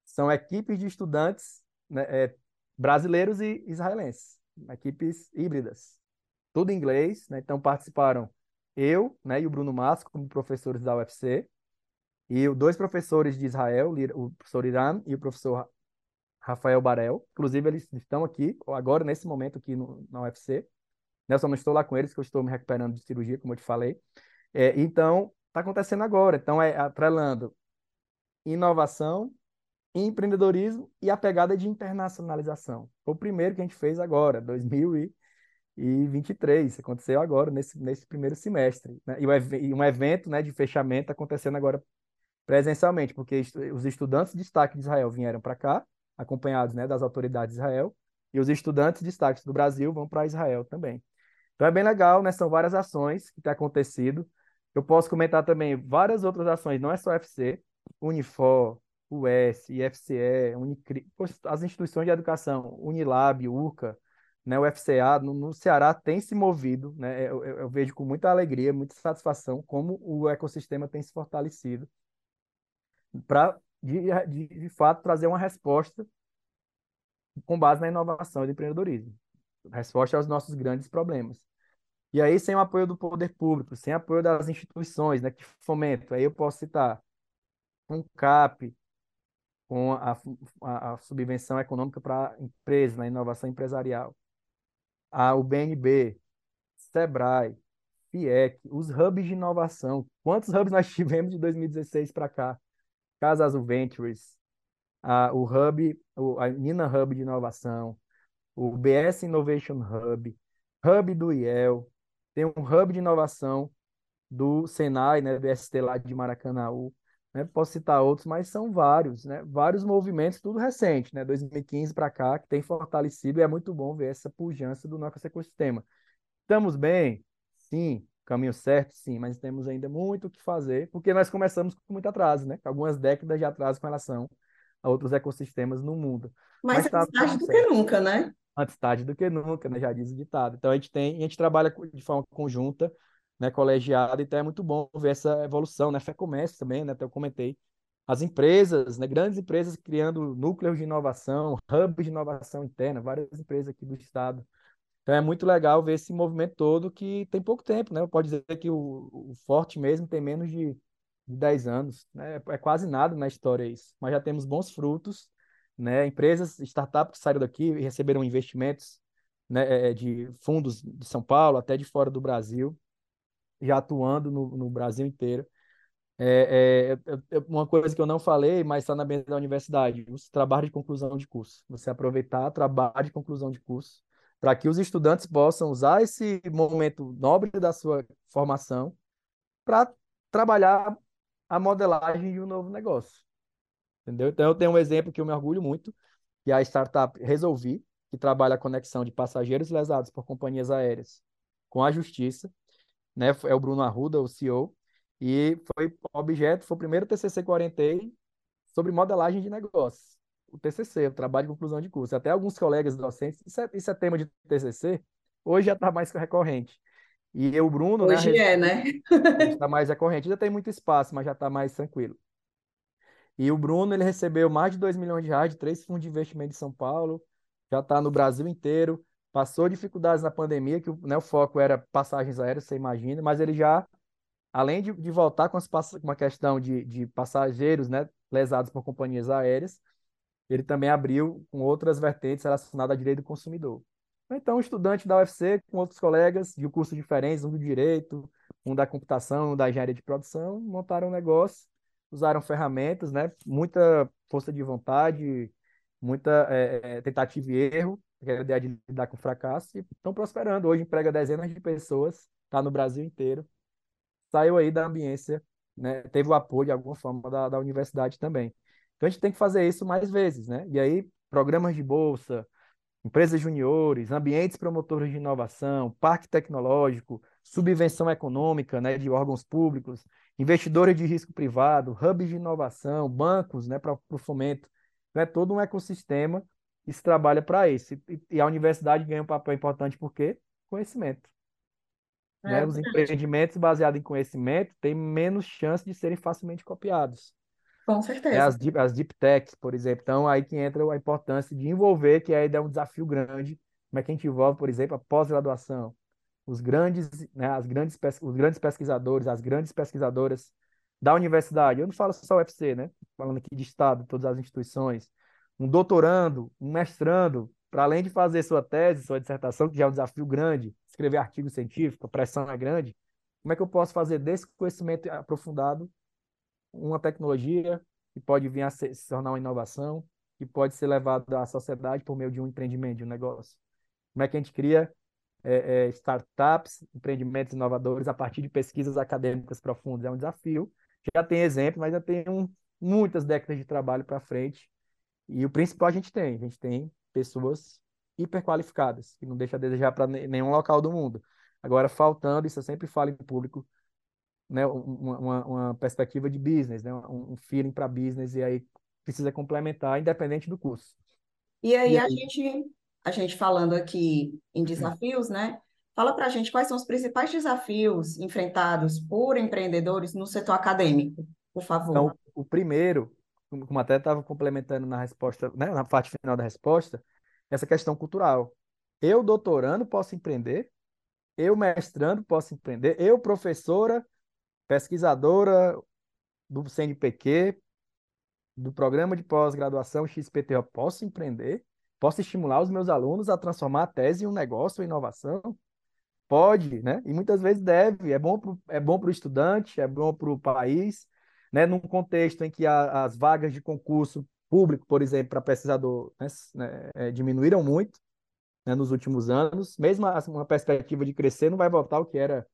São equipes de estudantes né, é, brasileiros e israelenses, equipes híbridas, tudo em inglês, né? Então participaram eu, né, e o Bruno Masco como professores da UFC, e dois professores de Israel, o professor Irã e o professor Rafael Barel. Inclusive, eles estão aqui, agora, nesse momento, aqui no, na UFC. Né? Eu só não estou lá com eles, que eu estou me recuperando de cirurgia, como eu te falei. É, então, está acontecendo agora. Então, é atrelando inovação, empreendedorismo e a pegada de internacionalização. Foi o primeiro que a gente fez agora, 2023. Aconteceu agora, nesse, nesse primeiro semestre. Né? E, um evento né, de fechamento acontecendo agora presencialmente, porque os estudantes de destaque de Israel vieram para cá, acompanhados né, das autoridades de Israel, e os estudantes de destaque do Brasil vão para Israel também. Então é bem legal, né? São várias ações que têm acontecido. Eu posso comentar também várias outras ações, não é só UFC, Unifor, US, IFCE, Unicri, as instituições de educação, Unilab, URCA, né, o FCA, no, no Ceará tem se movido, né, eu, eu, vejo com muita alegria, muita satisfação como o ecossistema tem se fortalecido para, de, de, de fato, trazer uma resposta com base na inovação e empreendedorismo. Resposta aos nossos grandes problemas. E aí, sem o apoio do poder público, sem apoio das instituições né, que fomentam, aí eu posso citar um CAP, com a, a, a subvenção econômica para empresas, na inovação empresarial, a, o BNB, Sebrae, FIEC, os hubs de inovação. Quantos hubs nós tivemos de 2016 para cá? Casa Azul Ventures, a, o Hub, o, a Nina Hub de inovação, o BS Innovation Hub, Hub do IEL, tem um Hub de inovação do Senai, né, do ST lá de Maracanaú, né, posso citar outros, mas são vários, né, vários movimentos, tudo recente, né, 2015 para cá, que tem fortalecido e é muito bom ver essa pujança do nosso ecossistema. Estamos bem? Sim caminho certo, sim, mas temos ainda muito o que fazer, porque nós começamos com muito atraso, né? Algumas décadas de atraso com relação a outros ecossistemas no mundo. Mas, mas antes tarde do que nunca, né? Antes tarde do que nunca, né? Já diz o ditado. Então a gente tem, a gente trabalha de forma conjunta, né, colegiada, então é muito bom ver essa evolução, né? Fé Comércio também, né? Até eu comentei. As empresas, né, grandes empresas criando núcleos de inovação, hubs de inovação interna, várias empresas aqui do estado então é muito legal ver esse movimento todo que tem pouco tempo, né? Pode dizer que o, o Forte mesmo tem menos de, de 10 anos, né? É, é quase nada na história isso, mas já temos bons frutos, né? Empresas, startups que saíram daqui e receberam investimentos né, é, de fundos de São Paulo, até de fora do Brasil, já atuando no, no Brasil inteiro. É, é, é, uma coisa que eu não falei, mas está na mesa da universidade, os trabalhos de conclusão de curso. Você aproveitar trabalho de conclusão de curso para que os estudantes possam usar esse momento nobre da sua formação para trabalhar a modelagem de um novo negócio. Entendeu? Então, eu tenho um exemplo que eu me orgulho muito, que é a startup Resolvi, que trabalha a conexão de passageiros lesados por companhias aéreas com a justiça. Né? É o Bruno Arruda, o CEO, e foi objeto, foi o primeiro TCC que eu orientei sobre modelagem de negócios o TCC, o trabalho de conclusão de curso. Até alguns colegas docentes, isso é, isso é tema de TCC, hoje já está mais recorrente. E eu, Bruno, né, hoje né, é, né? está mais recorrente, já tem muito espaço, mas já está mais tranquilo. E o Bruno, ele recebeu mais de 2 milhões de reais de três fundos de investimento de São Paulo, já está no Brasil inteiro, passou dificuldades na pandemia, que né, o foco era passagens aéreas, você imagina, mas ele já, além de, de voltar com, as, com uma questão de, de passageiros né, lesados por companhias aéreas, ele também abriu com outras vertentes relacionadas à direito do consumidor. Então, estudante da UFC, com outros colegas de cursos diferentes, um do direito, um da computação, um da engenharia de produção, montaram um negócio, usaram ferramentas, né? Muita força de vontade, muita é, tentativa e erro, que é a ideia de lidar com fracasso, e estão prosperando. Hoje emprega dezenas de pessoas, está no Brasil inteiro. Saiu aí da ambiência, né? Teve o apoio de alguma forma da, da universidade também. Então a gente tem que fazer isso mais vezes, né? E aí, programas de bolsa, empresas juniores, ambientes promotores de inovação, parque tecnológico, subvenção econômica né, de órgãos públicos, investidores de risco privado, hubs de inovação, bancos né, para o fomento. É todo um ecossistema que se trabalha para isso. E, e, a universidade ganha um papel importante porque conhecimento. É, né? Os empreendimentos baseados em conhecimento têm menos chance de serem facilmente copiados. Com certeza. É as, deep, as deep techs, por exemplo. Então, aí que entra a importância de envolver, que ainda é um desafio grande. Como é que a gente envolve, por exemplo, a pós-graduação? Os grandes, né, as grandes, os grandes pesquisadores, as grandes pesquisadoras da universidade. Eu não falo só UFC, né? Falando aqui de Estado, todas as instituições. Um doutorando, um mestrando, para além de fazer sua tese, sua dissertação, que já é um desafio grande, escrever artigo científico, a pressão é grande. Como é que eu posso fazer desse conhecimento aprofundado uma tecnologia que pode vir a se, tornar uma inovação, que pode ser levada à sociedade por meio de um empreendimento, de um negócio. Como é que a gente cria é, é, startups, empreendimentos inovadores a partir de pesquisas acadêmicas profundas? É um desafio. Já tem exemplo, mas já tem um, muitas décadas de trabalho para frente. E o principal a gente tem, a gente tem pessoas hiperqualificadas, que não deixa a desejar para nenhum local do mundo. Agora, faltando, isso eu sempre falo em público, né, uma, uma perspectiva de business, né, um feeling para business, e aí precisa complementar, independente do curso. E aí, e aí... a gente a gente falando aqui em desafios, né? Fala para a gente quais são os principais desafios enfrentados por empreendedores no setor acadêmico, por favor. Então, o primeiro, como até estava complementando na resposta, né, na parte final da resposta, essa questão cultural. Eu, doutorando, posso empreender, eu, mestrando, posso empreender, eu, professora, pesquisadora do CNPq, do programa de pós-graduação XPTO, posso empreender? Posso estimular os meus alunos a transformar a tese em um negócio, uma inovação? Pode, né? E muitas vezes deve. É bom para é o estudante, é bom para o país, né? Num contexto em que a, as vagas de concurso público, por exemplo, para pesquisador, né, né, é, diminuíram muito né, nos últimos anos. Mesmo uma perspectiva de crescer não vai voltar ao que era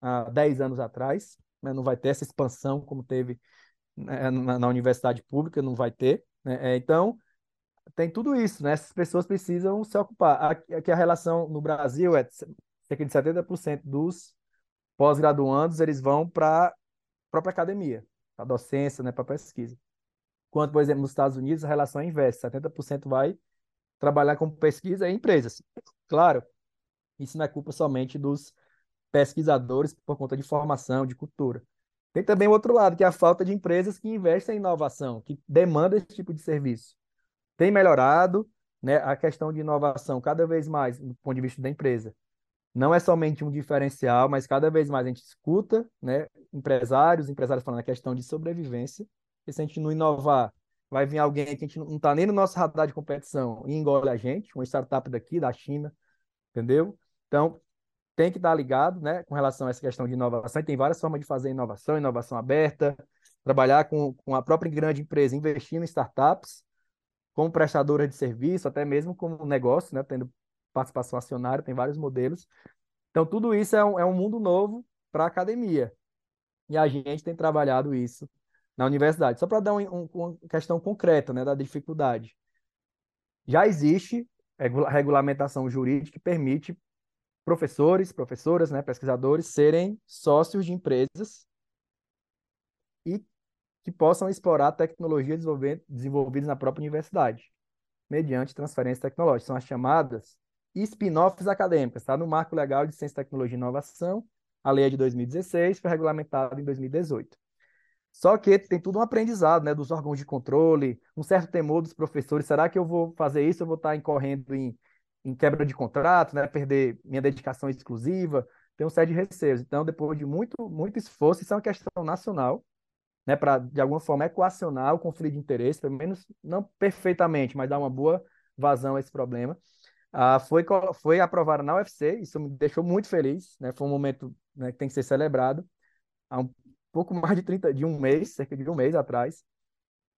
há 10 anos atrás né? não vai ter essa expansão como teve né, na, na, universidade pública, não vai ter. Né? É, então, tem tudo isso, né? Essas pessoas precisam se ocupar. Aqui a relação no Brasil é cerca de 70% dos pós-graduandos, eles vão para a própria academia, para a docência, né, para pesquisa. Enquanto, por exemplo, nos Estados Unidos, a relação é inversa, 70% vai trabalhar com pesquisa em empresas. Claro, isso não é culpa somente dos pesquisadores por conta de formação, de cultura. Tem também o outro lado, que é a falta de empresas que investem em inovação, que demandam esse tipo de serviço. Tem melhorado né, a questão de inovação cada vez mais do ponto de vista da empresa. Não é somente um diferencial, mas cada vez mais a gente escuta né, empresários, empresários falando a questão de sobrevivência. E se a gente não inovar, vai vir alguém que a gente não está nem no nosso radar de competição e engole a gente, uma startup daqui, da China, entendeu? Então, tem que estar ligado né, com relação a essa questão de inovação, e tem várias formas de fazer inovação, inovação aberta, trabalhar com, com a própria grande empresa, investindo em startups, como prestadora de serviço, até mesmo como negócio, né, tendo participação acionária, tem vários modelos. Então, tudo isso é um, é um mundo novo para a academia. E a gente tem trabalhado isso na universidade. Só para dar um, um, uma questão concreta né, da dificuldade. Já existe regulamentação jurídica que permite professores, professoras, né, pesquisadores serem sócios de empresas e que possam explorar tecnologias desenvolvidas na própria universidade, mediante transferência tecnológica. São as chamadas spin-offs acadêmicas, está no Marco Legal de Ciência, Tecnologia e Inovação, a lei é de 2016, foi regulamentada em 2018. Só que tem tudo um aprendizado, né, dos órgãos de controle, um certo temor dos professores. Será que eu vou fazer isso? Eu vou estar incorrendo em, em quebra de contrato, né, perder minha dedicação exclusiva? Tem um sério de receios. Então, depois de muito, muito esforço, isso é uma questão nacional, né, para de alguma forma equacionar o conflito de interesse, pelo menos não perfeitamente, mas dar uma boa vazão a esse problema. Ah, foi, foi aprovada na UFC, isso me deixou muito feliz, né? Foi um momento né, que tem que ser celebrado. Há um pouco mais de 30, de um mês, cerca de um mês atrás,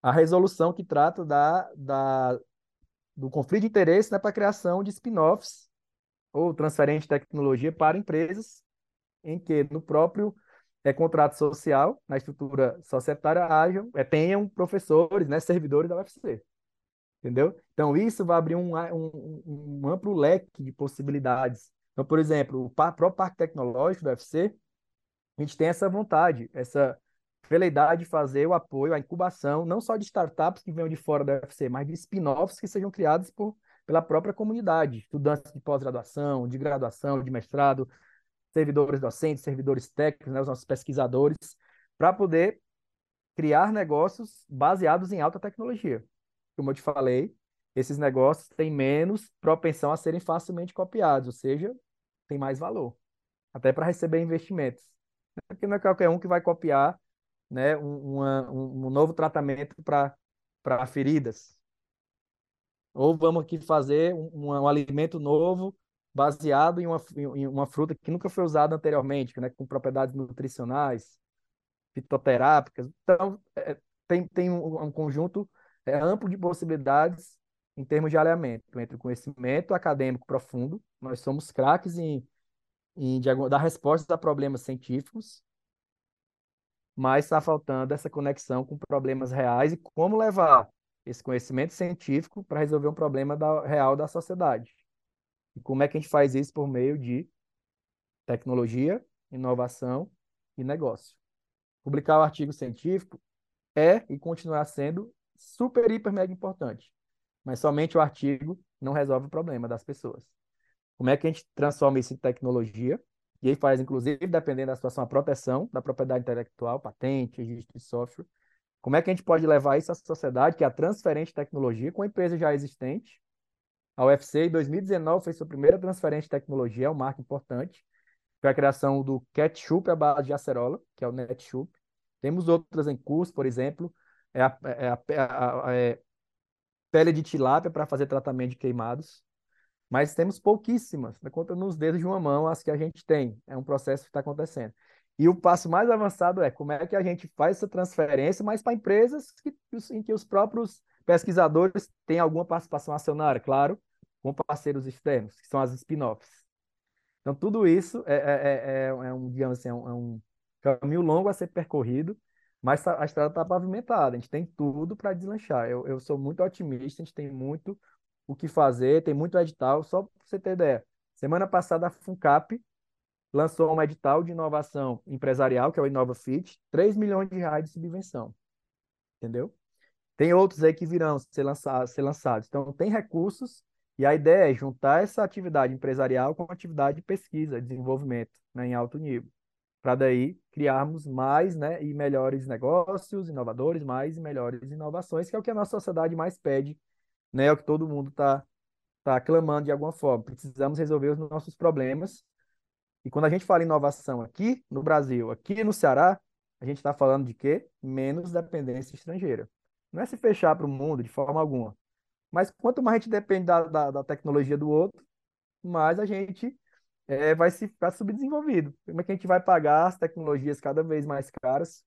a resolução que trata da, da, do conflito de interesse né, para a criação de spin-offs ou transferência de tecnologia para empresas em que no próprio é, contrato social, na estrutura societária, hajam, é, tenham professores, né, servidores da UFC. Entendeu? Então, isso vai abrir um, um, um amplo leque de possibilidades. Então, por exemplo, o próprio Parque Tecnológico da UFC a gente tem essa vontade, essa veleidade de fazer o apoio, a incubação, não só de startups que venham de fora da UFC, mas de spin-offs que sejam criados por, pela própria comunidade, estudantes de pós-graduação, de graduação, de mestrado, servidores docentes, servidores técnicos, né, os nossos pesquisadores, para poder criar negócios baseados em alta tecnologia. Como eu te falei, esses negócios têm menos propensão a serem facilmente copiados, ou seja, tem mais valor, até para receber investimentos porque não é qualquer um que vai copiar né, um, uma, um novo tratamento para feridas. Ou vamos aqui fazer um, um, alimento novo baseado em uma, em uma fruta que nunca foi usada anteriormente, né, com propriedades nutricionais, fitoterápicas. Então, é, tem, tem um, um conjunto é, amplo de possibilidades em termos de alinhamento entre o conhecimento acadêmico profundo, nós somos craques em em dar respostas a problemas científicos, mas está faltando essa conexão com problemas reais e como levar esse conhecimento científico para resolver um problema da, real da sociedade. E como é que a gente faz isso por meio de tecnologia, inovação e negócio. Publicar o artigo científico é e continuará sendo super, hiper, mega importante. Mas somente o artigo não resolve o problema das pessoas. Como é que a gente transforma isso em tecnologia? E aí faz, inclusive, dependendo da situação, a proteção da propriedade intelectual, patente, registro de software. Como é que a gente pode levar isso à sociedade, que é a transferente de tecnologia, com a empresa já existente? A UFC, em 2019, fez sua primeira transferência de tecnologia, é um marco importante. Foi a criação do ketchup à base de acerola, que é o Netshoop. Temos outras em curso, por exemplo, é a, é a, é a, é pele de tilápia para fazer tratamento de queimados mas temos pouquíssimas, na conta nos dedos de uma mão as que a gente tem. É um processo que está acontecendo. E o passo mais avançado é como é que a gente faz essa transferência, mas para empresas que, em que os próprios pesquisadores têm alguma participação acionária, claro, com parceiros externos, que são as spin-offs. Então, tudo isso é, é, é, é um, digamos assim, é um, é um caminho longo a ser percorrido, mas a estrada está pavimentada, a gente tem tudo para deslanchar. Eu, eu sou muito otimista, a gente tem muito o que fazer, tem muito edital. Só para você ter ideia, semana passada a FUNCAP lançou um edital de inovação empresarial, que é o InovaFit, 3 milhões de reais de subvenção. Entendeu? Tem outros aí que virão ser, lançados, ser lançados. Então, tem recursos e a ideia é juntar essa atividade empresarial com a atividade de pesquisa, desenvolvimento né, em alto nível, para daí criarmos mais né, e melhores negócios, inovadores, mais e melhores inovações, que é o que a nossa sociedade mais pede né? É o que todo mundo está tá clamando de alguma forma. Precisamos resolver os nossos problemas. E quando a gente fala inovação aqui no Brasil, aqui no Ceará, a gente está falando de quê? Menos dependência estrangeira. Não é se fechar para o mundo de forma alguma. Mas quanto mais a gente depende da, da, da tecnologia do outro, mais a gente é, vai se ficar subdesenvolvido. Como é que a gente vai pagar as tecnologias cada vez mais caras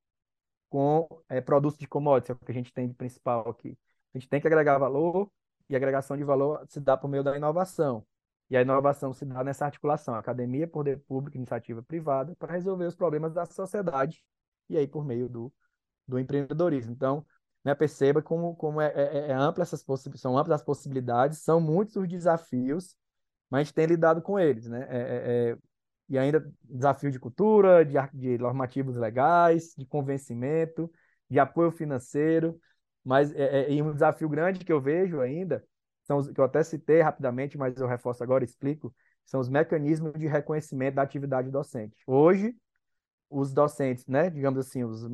com é, produtos de commodities, é o que a gente tem de principal aqui. A gente tem que agregar valor e a agregação de valor se dá por meio da inovação. E a inovação se dá nessa articulação, academia, poder público, iniciativa privada, para resolver os problemas da sociedade e aí por meio do, do empreendedorismo. Então, né, perceba como, como é, é, é ampla essas são amplas as possibilidades, são muitos os desafios, mas a gente tem lidado com eles, né? É, é, é e ainda desafio de cultura, de, de normativos legais, de convencimento, de apoio financeiro, mas é, é, e um desafio grande que eu vejo ainda, são os, que eu até citei rapidamente, mas eu reforço agora, explico, são os mecanismos de reconhecimento da atividade docente. Hoje, os docentes, né, digamos assim, os,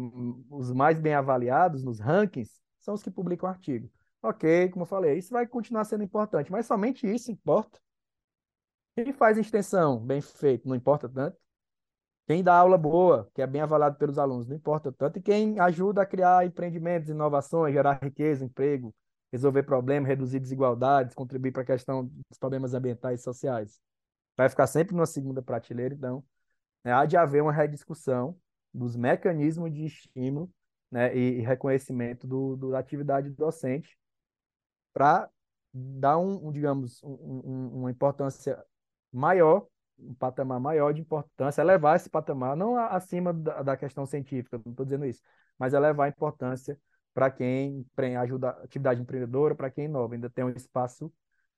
os mais bem avaliados nos rankings são os que publicam artigo. Ok, como eu falei, isso vai continuar sendo importante, mas somente isso importa. Quem faz extensão bem feito não importa tanto. Quem dá aula boa, que é bem avaliado pelos alunos, não importa tanto. E quem ajuda a criar empreendimentos, inovações, gerar riqueza, emprego, resolver problemas, reduzir desigualdades, contribuir para a questão dos problemas ambientais e sociais. Vai ficar sempre numa segunda prateleira, então né, há de haver uma rediscussão dos mecanismos de estímulo né, e, e reconhecimento do, do, da atividade docente para dar um, um digamos, um, um, uma importância maior, um patamar maior de importância, elevar esse patamar, não acima da, da questão científica, não estou dizendo isso, mas elevar a importância para quem ajuda a atividade empreendedora, para quem inova, ainda tem um espaço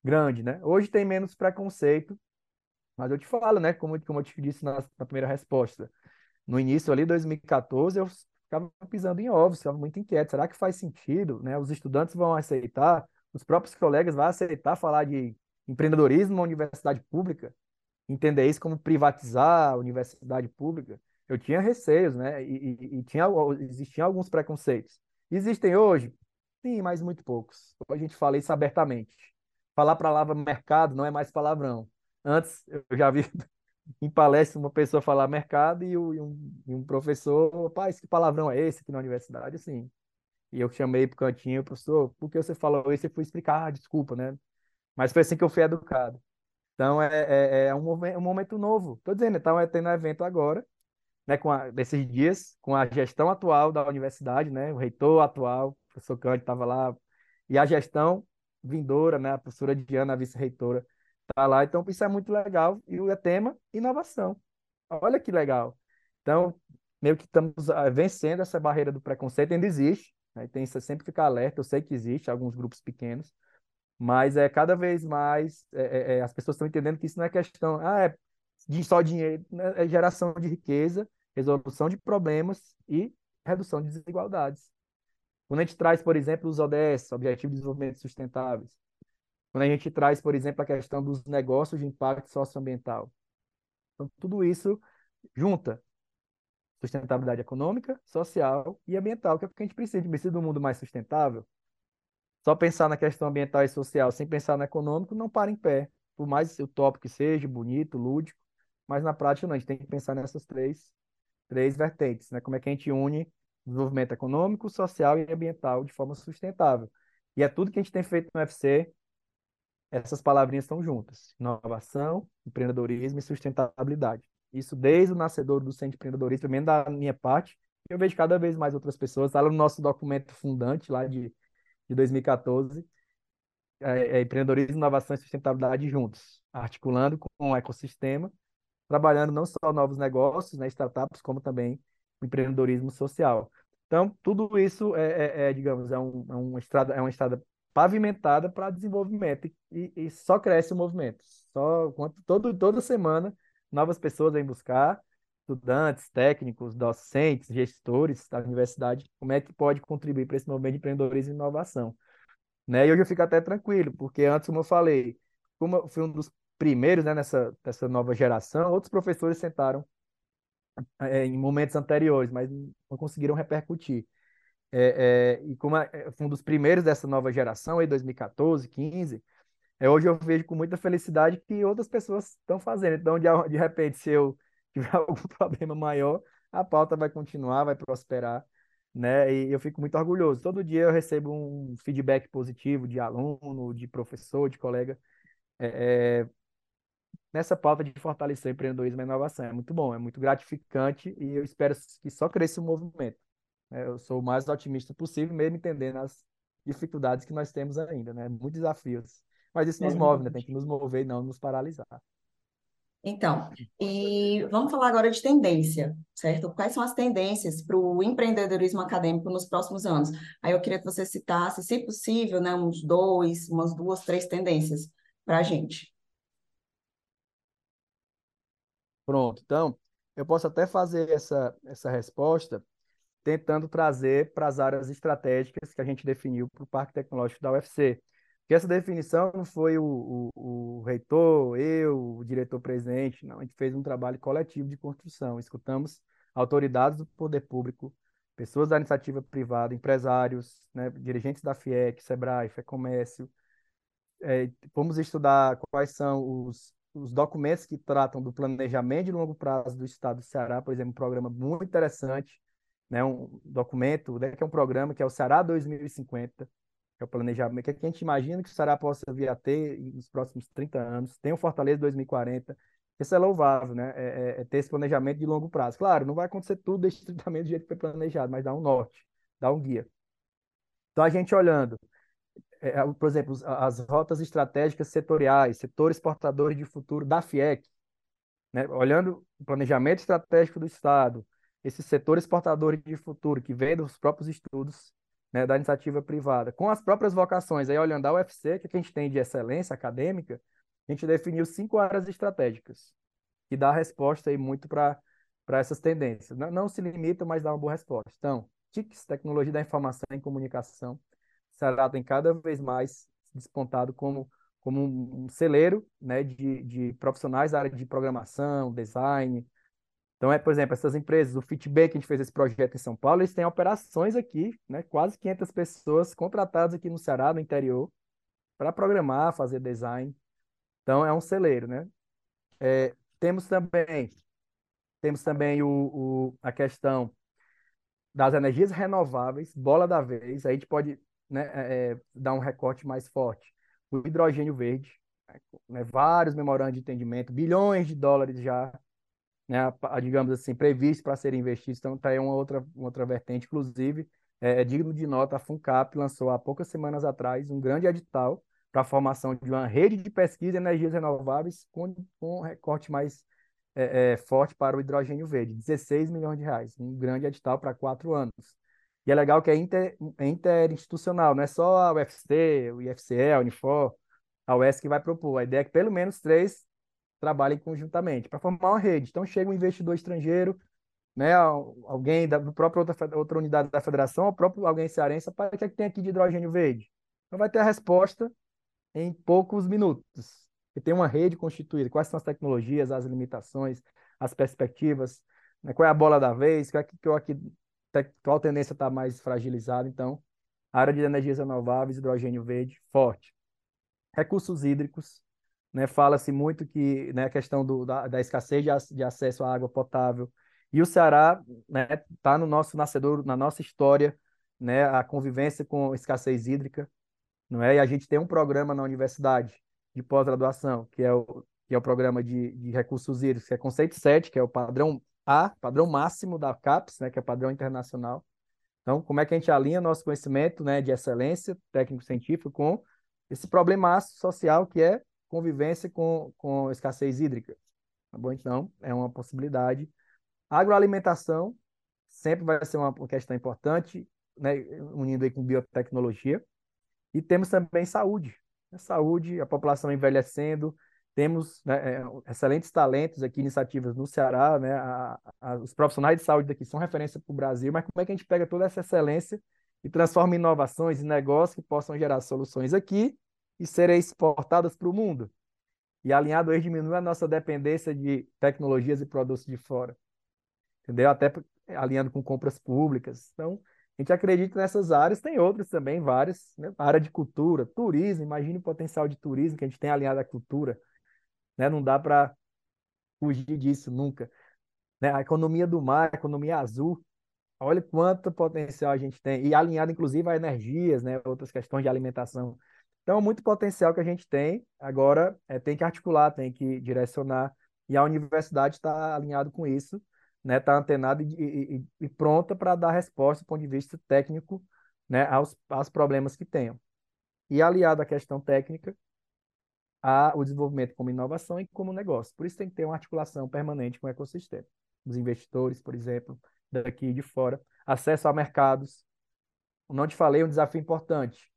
grande, né? Hoje tem menos preconceito, mas eu te falo, né, como, como eu te disse na, na primeira resposta, no início ali, 2014, eu ficava pisando em ovos, ficava muito inquieto, será que faz sentido, né? Os estudantes vão aceitar, os próprios colegas vão aceitar falar de empreendedorismo na universidade pública, entender isso como privatizar a universidade pública, eu tinha receios, né? E, e, e tinha, existiam alguns preconceitos. Existem hoje? Sim, mas muito poucos. A gente fala isso abertamente. Falar palavra mercado não é mais palavrão. Antes, eu já vi em palestra uma pessoa falar mercado e, um, e um professor, pai, que palavrão é esse aqui na universidade? Assim. E eu chamei para o cantinho, professor, por que você falou isso? Eu fui explicar, ah, desculpa, né? Mas foi assim que eu fui educado. Então, é, é, é um, momento, um momento novo. Estou dizendo, então, é tendo um evento agora, né, com a, dias, com a gestão atual da universidade, né, o reitor atual, o professor Cândido estava lá, e a gestão vindoura, né, a professora Diana, a vice-reitora, está lá. Então, isso é muito legal. E o tema, inovação. Olha que legal. Então, meio que estamos ah, vencendo essa barreira do preconceito, ainda existe, né, tem que sempre ficar alerta, eu sei que existe, alguns grupos pequenos, mas é cada vez mais é, é, é as pessoas estão entendendo que isso não é questão ah, é de só dinheiro, né? é geração de riqueza, resolução de problemas e redução de desigualdades. Quando a gente traz, por exemplo, os ODS, Objetivos de Desenvolvimento Sustentáveis, quando a gente traz, por exemplo, a questão dos negócios de impacto socioambiental. Então, tudo isso junta sustentabilidade econômica, social e ambiental, que é porque a gente precisa. A gente precisa de um mundo mais sustentável, só pensar na questão ambiental e social sem pensar no econômico não para em pé. Por mais utópico que seja, bonito, lúdico, mas na prática não, a gente tem que pensar nessas três, três vertentes, né? Como é que a gente une desenvolvimento econômico, social e ambiental de forma sustentável. E é tudo que a gente tem feito no UFC, essas palavrinhas estão juntas. Inovação, empreendedorismo e sustentabilidade. Isso desde o nascedor do Centro de Empreendedorismo, também da minha parte, eu vejo cada vez mais outras pessoas, está no nosso documento fundante lá de de 2014, é, é empreendedorismo, inovação e sustentabilidade juntos, articulando com o ecossistema, trabalhando não só novos negócios, né, startups, como também empreendedorismo social. Então, tudo isso é, é, é digamos, é, um, é, uma estrada, é uma estrada pavimentada para desenvolvimento e, e, só cresce o movimento. Só todo, toda semana novas pessoas vêm buscar estudantes, técnicos, docentes, gestores da universidade, como é que pode contribuir para esse movimento de empreendedorismo e inovação. Né? E hoje eu fico até tranquilo, porque antes, como eu falei, como eu fui um dos primeiros né, nessa, nessa nova geração, outros professores sentaram é, em momentos anteriores, mas não conseguiram repercutir. É, é, e como eu fui um dos primeiros dessa nova geração, aí 2014, 15, é, hoje eu vejo com muita felicidade que outras pessoas estão fazendo. Então, de, de repente, se eu tiver algum problema maior, a pauta vai continuar, vai prosperar, né? E eu fico muito orgulhoso. Todo dia eu recebo um feedback positivo de aluno, de professor, de colega, é, é, nessa pauta de fortalecer o empreendedorismo e inovação. É muito bom, é muito gratificante e eu espero que só cresça o movimento. É, eu sou o mais otimista possível, mesmo entendendo as dificuldades que nós temos ainda, né? Muitos desafios. Mas isso nos move, né? Tem que nos mover e não nos paralisar. Então, e vamos falar agora de tendência, certo? Quais são as tendências para o empreendedorismo acadêmico nos próximos anos? Aí eu queria que você citasse, se possível, né, uns dois, umas duas, três tendências para a gente. Pronto, então, eu posso até fazer essa, essa resposta tentando trazer para as áreas estratégicas que a gente definiu para o Parque Tecnológico da UFC. Porque essa definição não foi o, o, o reitor, eu, o diretor-presidente, não. A gente fez um trabalho coletivo de construção. Escutamos autoridades do poder público, pessoas da iniciativa privada, empresários, né, dirigentes da FIEC, SEBRAE, FEComércio. É, vamos estudar quais são os, os documentos que tratam do planejamento de longo prazo do Estado do Ceará, por exemplo, um programa muito interessante, né, um documento, né, que é um programa que é o Ceará 2050, que é o planejamento, que a gente imagina que o Ceará possa vir a ter nos próximos 30 anos, tem o Fortaleza 2040, isso é louvável, né? É, é, é, ter esse planejamento de longo prazo. Claro, não vai acontecer tudo estritamente do jeito que foi planejado, mas dá um norte, dá um guia. Então, a gente olhando, é, é por exemplo, as rotas estratégicas setoriais, setores portadores de futuro da FIEC, né? olhando o planejamento estratégico do Estado, esses setores portadores de futuro que vêm dos próprios estudos né, da iniciativa privada, com as próprias vocações, aí olhando a UFC, que a gente tem de excelência acadêmica, a gente definiu cinco áreas estratégicas, que dá resposta aí muito para essas tendências. Não, não, se limita, mas dá uma boa resposta. Então, TICs, tecnologia da informação e comunicação, será tem cada vez mais despontado como, como um celeiro né, de, de profissionais da área de programação, design, então, é, por exemplo, essas empresas, o Fitbake, que a gente fez esse projeto em São Paulo, eles têm operações aqui, né? Quase 500 pessoas contratadas aqui no Ceará, no interior, para programar, fazer design. Então, é um celeiro, né? É, temos também, temos também o, o, a questão das energias renováveis, bola da vez, aí a gente pode né, é, é dar um recorte mais forte. O hidrogênio verde, né, vários memorandos de entendimento, bilhões de dólares já né, digamos assim, previsto para serem investidos. Então, está aí uma outra, uma outra vertente. Inclusive, é, é, digno de nota, a FUNCAP lançou há poucas semanas atrás um grande edital para a formação de uma rede de pesquisa de energias renováveis com, com um recorte mais é, é, forte para o hidrogênio verde, 16 milhões de reais, um grande edital para quatro anos. E é legal que é, inter, é interinstitucional, não é só a UFC, o IFCE, a Unifor, a UES que vai propor. A ideia é que pelo menos três trabalhem conjuntamente para formar uma rede. Então chega um investidor estrangeiro, né, alguém da própria outra, outra unidade da federação, ou próprio alguém cearense, para o que, é que tem aqui de hidrogênio verde? Então vai ter a resposta em poucos minutos. E tem uma rede constituída. Quais são as tecnologias, as limitações, as perspectivas, né? qual é a bola da vez, qual, é qual, aqui, qual tendência está mais fragilizada. Então, área de energias renováveis, hidrogênio verde, forte. Recursos hídricos, né, fala-se muito que né, a questão do, da, da escassez de, de, acesso à água potável. E o Ceará está né, tá no nosso nascedor, na nossa história, né, a convivência com escassez hídrica. Não é? E a gente tem um programa na universidade de pós-graduação, que é o, que é o programa de, de recursos hídricos, que é conceito 7, que é o padrão A, padrão máximo da CAPES, né, que é padrão internacional. Então, como é que a gente alinha nosso conhecimento né, de excelência técnico-científico com esse problema social que é convivência com, com escassez hídrica. Tá bom? Então, é uma possibilidade. Agroalimentação sempre vai ser uma questão importante, né, unindo aí com biotecnologia. E temos também saúde. Saúde, a população envelhecendo, temos né, é, excelentes talentos aqui, iniciativas no Ceará, né, a, a, os profissionais de saúde daqui são referência para o Brasil, mas como é que a gente pega toda essa excelência e transforma em inovações e negócios que possam gerar soluções aqui e serem exportadas para o mundo. E alinhado aí diminui a nossa dependência de tecnologias e produtos de fora. Entendeu? Até alinhando com compras públicas. Então, a gente acredita nessas áreas, tem outras também, várias. Né? A área de cultura, turismo, imagine o potencial de turismo que a gente tem alinhado à cultura. Né? Não dá para fugir disso nunca. Né? A economia do mar, a economia azul, olha quanto potencial a gente tem. E alinhado, inclusive, a energias, né? outras questões de alimentação então, muito potencial que a gente tem, agora é, tem que articular, tem que direcionar, e a universidade está alinhado com isso, está né, tá antenada e, e, e pronta para dar resposta do ponto de vista técnico né, aos, aos problemas que tenham. E aliado à questão técnica, a o desenvolvimento como inovação e como negócio. Por isso tem que ter uma articulação permanente com o ecossistema. Os investidores, por exemplo, daqui e de fora, acesso a mercados. Não te falei um desafio importante,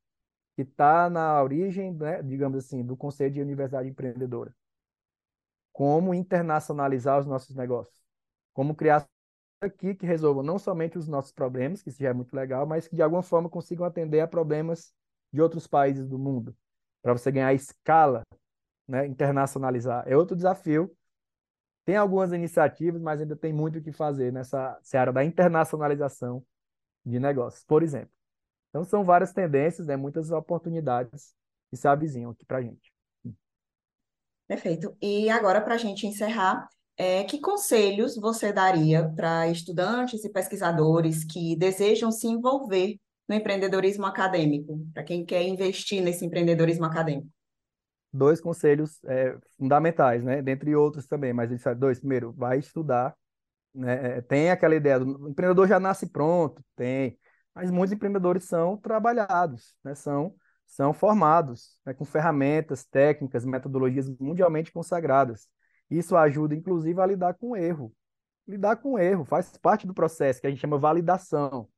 que está na origem, né, digamos assim, do conceito de universidade empreendedora. Como internacionalizar os nossos negócios. Como criar aqui que resolvam não somente os nossos problemas, que isso já é muito legal, mas que de alguma forma consigam atender a problemas de outros países do mundo, para você ganhar escala, né, internacionalizar. É outro desafio Tem algumas iniciativas, mas ainda tem muito o que fazer nessa seara da internacionalização de negócios, por exemplo. Então, são várias tendências, né, muitas oportunidades que se avizinham aqui para a gente. Perfeito. E agora, para a gente encerrar, é, que conselhos você daria para estudantes e pesquisadores que desejam se envolver no empreendedorismo acadêmico, para quem quer investir nesse empreendedorismo acadêmico? Dois conselhos é, fundamentais, né? Dentre outros também, mas eles dois. Primeiro, vai estudar. Né? É, tem aquela ideia do empreendedor já nasce pronto, tem, mas muitos empreendedores são trabalhados, né? São são formados né, com ferramentas, técnicas, metodologias mundialmente consagradas. Isso ajuda, inclusive, a lidar com erro. Lidar com erro faz parte do processo que a gente chama validação.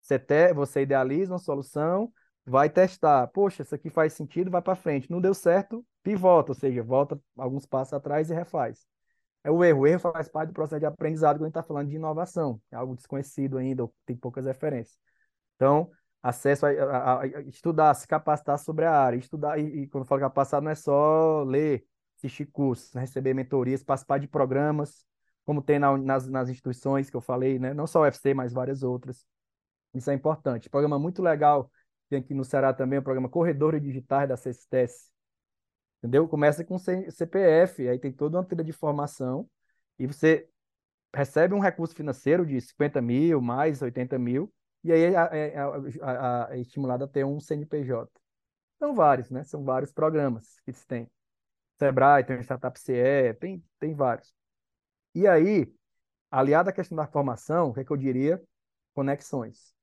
Você, te, você idealiza uma solução, vai testar. Poxa, isso aqui faz sentido, vai para frente. Não deu certo, pivota, ou seja, volta alguns passos atrás e refaz. É o erro. O erro faz parte do processo de aprendizado quando a gente está falando de inovação. É algo desconhecido ainda, tem poucas referências. Então, acesso a, a, a, estudar, se capacitar sobre a área. Estudar, e, e quando falo capacitar, não é só ler, assistir cursos, né? receber mentorias, participar de programas, como tem na, nas, nas instituições que eu falei, né? não só o UFC, mas várias outras. Isso é importante. Programa muito legal, tem aqui no Ceará também o programa Corredores Digitais da CESTES. Entendeu? Começa com CPF, aí tem toda uma trilha de formação, e você recebe um recurso financeiro de 50 mil, mais 80 mil, e aí é, é, é, estimulado a ter um CNPJ. São vários, né? São vários programas que se tem. Sebrae, tem o Startup CE, tem, tem vários. E aí, aliado à questão da formação, o que, é que eu diria? Conexões.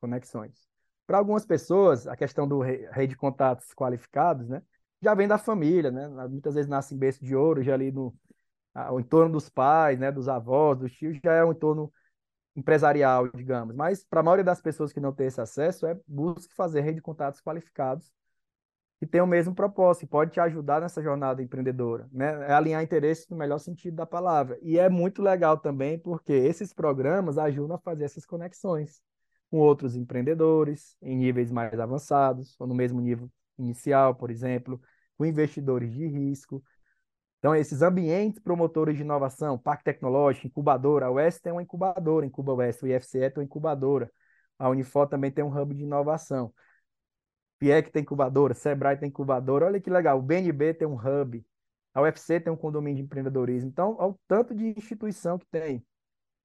Conexões. Para algumas pessoas, a questão do rei de contatos qualificados, né? Já vem da família, né? Muitas vezes nasce em berço de ouro, já ali no o entorno dos pais, né? Dos avós, dos tios, já é um entorno empresarial, digamos. Mas para a maioria das pessoas que não tem esse acesso, é busque fazer rede de contatos qualificados que tem o mesmo propósito, que pode te ajudar nessa jornada empreendedora, né? É alinhar interesses no melhor sentido da palavra. E é muito legal também porque esses programas ajudam a fazer essas conexões com outros empreendedores em níveis mais avançados, ou no mesmo nível inicial, por exemplo, com investidores de risco, então, esses ambientes promotores de inovação, Parque Tecnológico, incubadora, a UES tem uma incubadora, Incuba UES, o IFCE tem uma incubadora, a Unifor também tem um hub de inovação. PIEC tem incubadora, Sebrae tem incubadora, olha que legal, o BNB tem um hub, a UFC tem um condomínio de empreendedorismo. Então, olha o tanto de instituição que tem,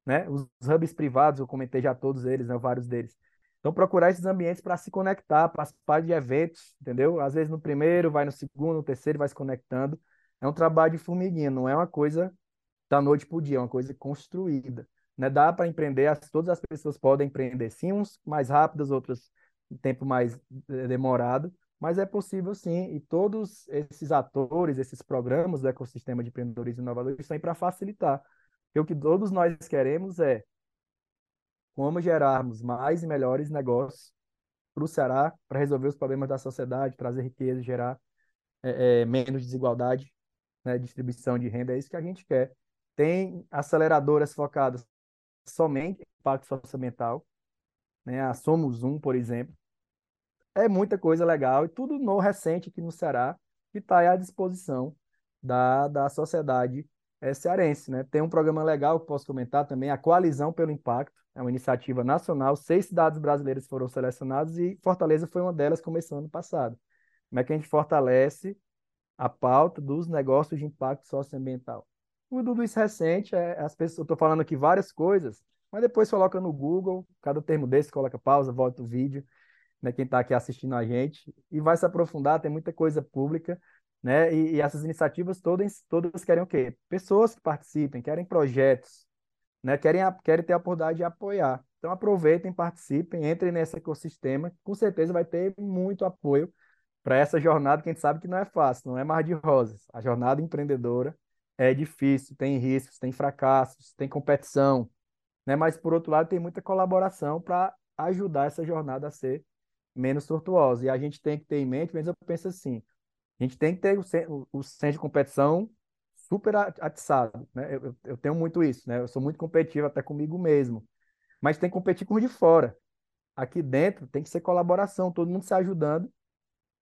né? Os hubs privados, eu comentei já todos eles, né? vários deles. Então, procurar esses ambientes para se conectar, participar de eventos, entendeu? Às vezes no primeiro, vai no segundo, no terceiro, vai se conectando é um trabalho de formiguinha, não é uma coisa da noite para o dia, é uma coisa construída. Né? Dá para empreender, as, todas as pessoas podem empreender, sim, uns mais rápidos, outros em tempo mais eh, demorado, mas é possível sim, e todos esses atores, esses programas do ecossistema de empreendedorismo inovador estão aí para facilitar. Porque o que todos nós queremos é como gerarmos mais e melhores negócios para o Ceará, para resolver os problemas da sociedade, trazer riqueza, gerar é, é, menos desigualdade né, distribuição de renda, é isso que a gente quer. Tem aceleradoras focadas somente em impacto socioambiental, né, a Somos Um, por exemplo. É muita coisa legal e tudo no recente aqui no Ceará que está à disposição da, da sociedade é, cearense. Né? Tem um programa legal que posso comentar também, a Coalizão pelo Impacto, é uma iniciativa nacional, seis cidades brasileiras foram selecionadas e Fortaleza foi uma delas, começou ano passado. Como é que a gente fortalece a pauta dos negócios de impacto socioambiental. Tudo isso recente, é, as pessoas, eu estou falando aqui várias coisas, mas depois coloca no Google, cada termo desse, coloca pausa, volta o vídeo, né, quem está aqui assistindo a gente, e vai se aprofundar, tem muita coisa pública, né, e, e essas iniciativas todas, todas querem o quê? Pessoas que participem, querem projetos, né, querem, querem ter a oportunidade de apoiar. Então aproveitem, participem, entrem nesse ecossistema, com certeza vai ter muito apoio para essa jornada que a gente sabe que não é fácil, não é mar de rosas. A jornada empreendedora é difícil, tem riscos, tem fracassos, tem competição, né? Mas por outro lado tem muita colaboração para ajudar essa jornada a ser menos tortuosa. E a gente tem que ter em mente, mas eu penso assim, a gente tem que ter o, o centro de competição super atiçado, né? Eu, eu tenho muito isso, né? Eu sou muito competitivo até comigo mesmo, mas tem que competir com os de fora. Aqui dentro tem que ser colaboração, todo mundo se ajudando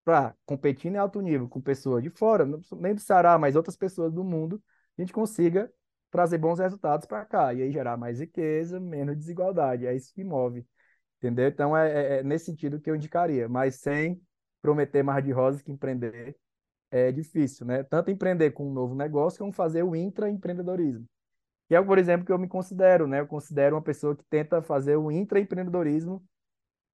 para competir em alto nível com pessoas de fora, nem do Ceará, mas outras pessoas do mundo, a gente consiga trazer bons resultados para cá, e aí gerar mais riqueza, menos desigualdade. É isso que move, entendeu? Então, é, é, é nesse sentido que eu indicaria, mas sem prometer mais de rosas que empreender é difícil, né? Tanto empreender com um novo negócio, como fazer o intraempreendedorismo. Que é, por exemplo, que eu me considero, né? Eu considero uma pessoa que tenta fazer o intraempreendedorismo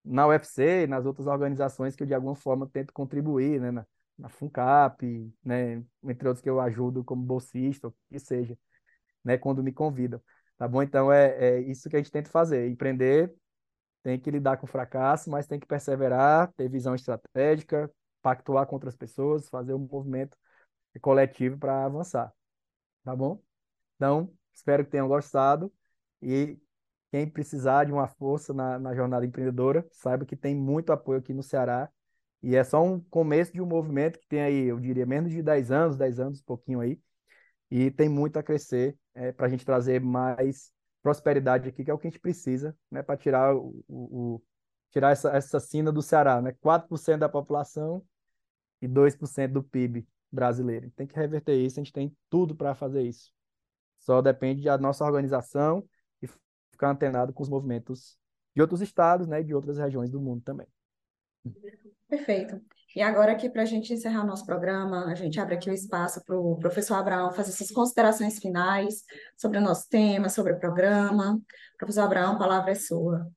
na UFC, nas outras organizações que eu, de alguma forma, tento contribuir, né? Na, na FUNCAP, né? Entre outros que eu ajudo como bolsista, o que seja, né? Quando me convidam, tá bom? Então, é, é isso que a gente tenta fazer. Empreender tem que lidar com fracasso, mas tem que perseverar, ter visão estratégica, pactuar com outras pessoas, fazer um movimento coletivo para avançar, tá bom? Então, espero que tenham gostado e quem precisar de uma força na, na jornada empreendedora, saiba que tem muito apoio aqui no Ceará e é só um começo de um movimento que tem aí, eu diria, menos de 10 anos, 10 anos, um pouquinho aí, e tem muito a crescer é, para a gente trazer mais prosperidade aqui, que é o que a gente precisa, né, para tirar o, o, tirar essa, essa sina do Ceará, né? 4% da população e 2% do PIB brasileiro. Tem que reverter isso, a gente tem tudo para fazer isso. Só depende da nossa organização ficar antenado com os movimentos de outros estados, né, e de outras regiões do mundo também. Perfeito. E agora aqui, para a gente encerrar o nosso programa, a gente abre aqui o espaço para o professor Abraão fazer suas considerações finais sobre o nosso tema, sobre o programa. Professor Abraão, a palavra é sua.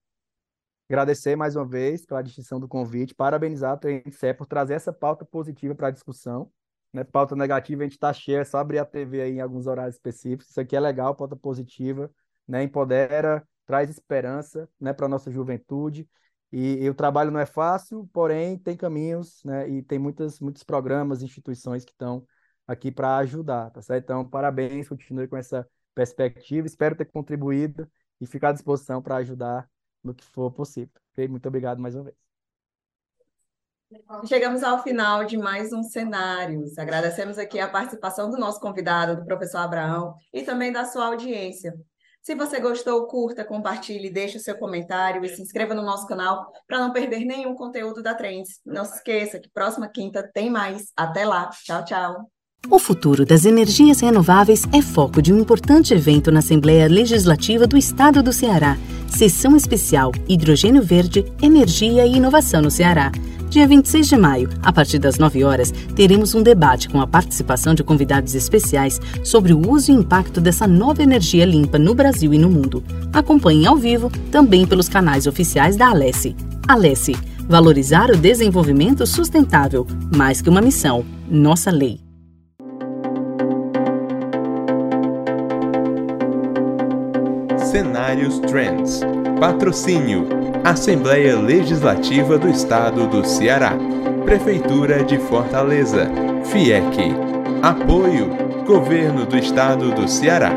Agradecer mais uma vez pela distinção do convite, parabenizar a TNCE por trazer essa pauta positiva para a discussão. Né? Pauta negativa a gente está cheia, é só abrir a TV aí em alguns horários específicos. Isso aqui é legal, pauta positiva, né? empodera, traz esperança né, para nossa juventude. E, e, o trabalho não é fácil, porém tem caminhos, né? E tem muitas, muitos programas, instituições que estão aqui para ajudar, tá certo? Então, parabéns, continue com essa perspectiva. Espero ter contribuído e ficar à disposição para ajudar no que for possível. Okay? Muito obrigado mais uma vez. Chegamos ao final de mais um Cenários. Agradecemos aqui a participação do nosso convidado, do professor Abraão, e também da sua audiência. Se você gostou, curta, compartilhe, deixe o seu comentário e se inscreva no nosso canal para não perder nenhum conteúdo da Trends. Não se esqueça que próxima quinta tem mais. Até lá. Tchau, tchau. O futuro das energias renováveis é foco de um importante evento na Assembleia Legislativa do Estado do Ceará. Sessão especial Hidrogênio Verde, Energia e Inovação no Ceará. Dia 26 de maio, a partir das 9 horas, teremos um debate com a participação de convidados especiais sobre o uso e impacto dessa nova energia limpa no Brasil e no mundo. Acompanhe ao vivo também pelos canais oficiais da Alesse. Alesse, valorizar o desenvolvimento sustentável, mais que uma missão, nossa lei. Cenários Trends. Patrocínio: Assembleia Legislativa do Estado do Ceará. Prefeitura de Fortaleza. FIEC. Apoio: Governo do Estado do Ceará.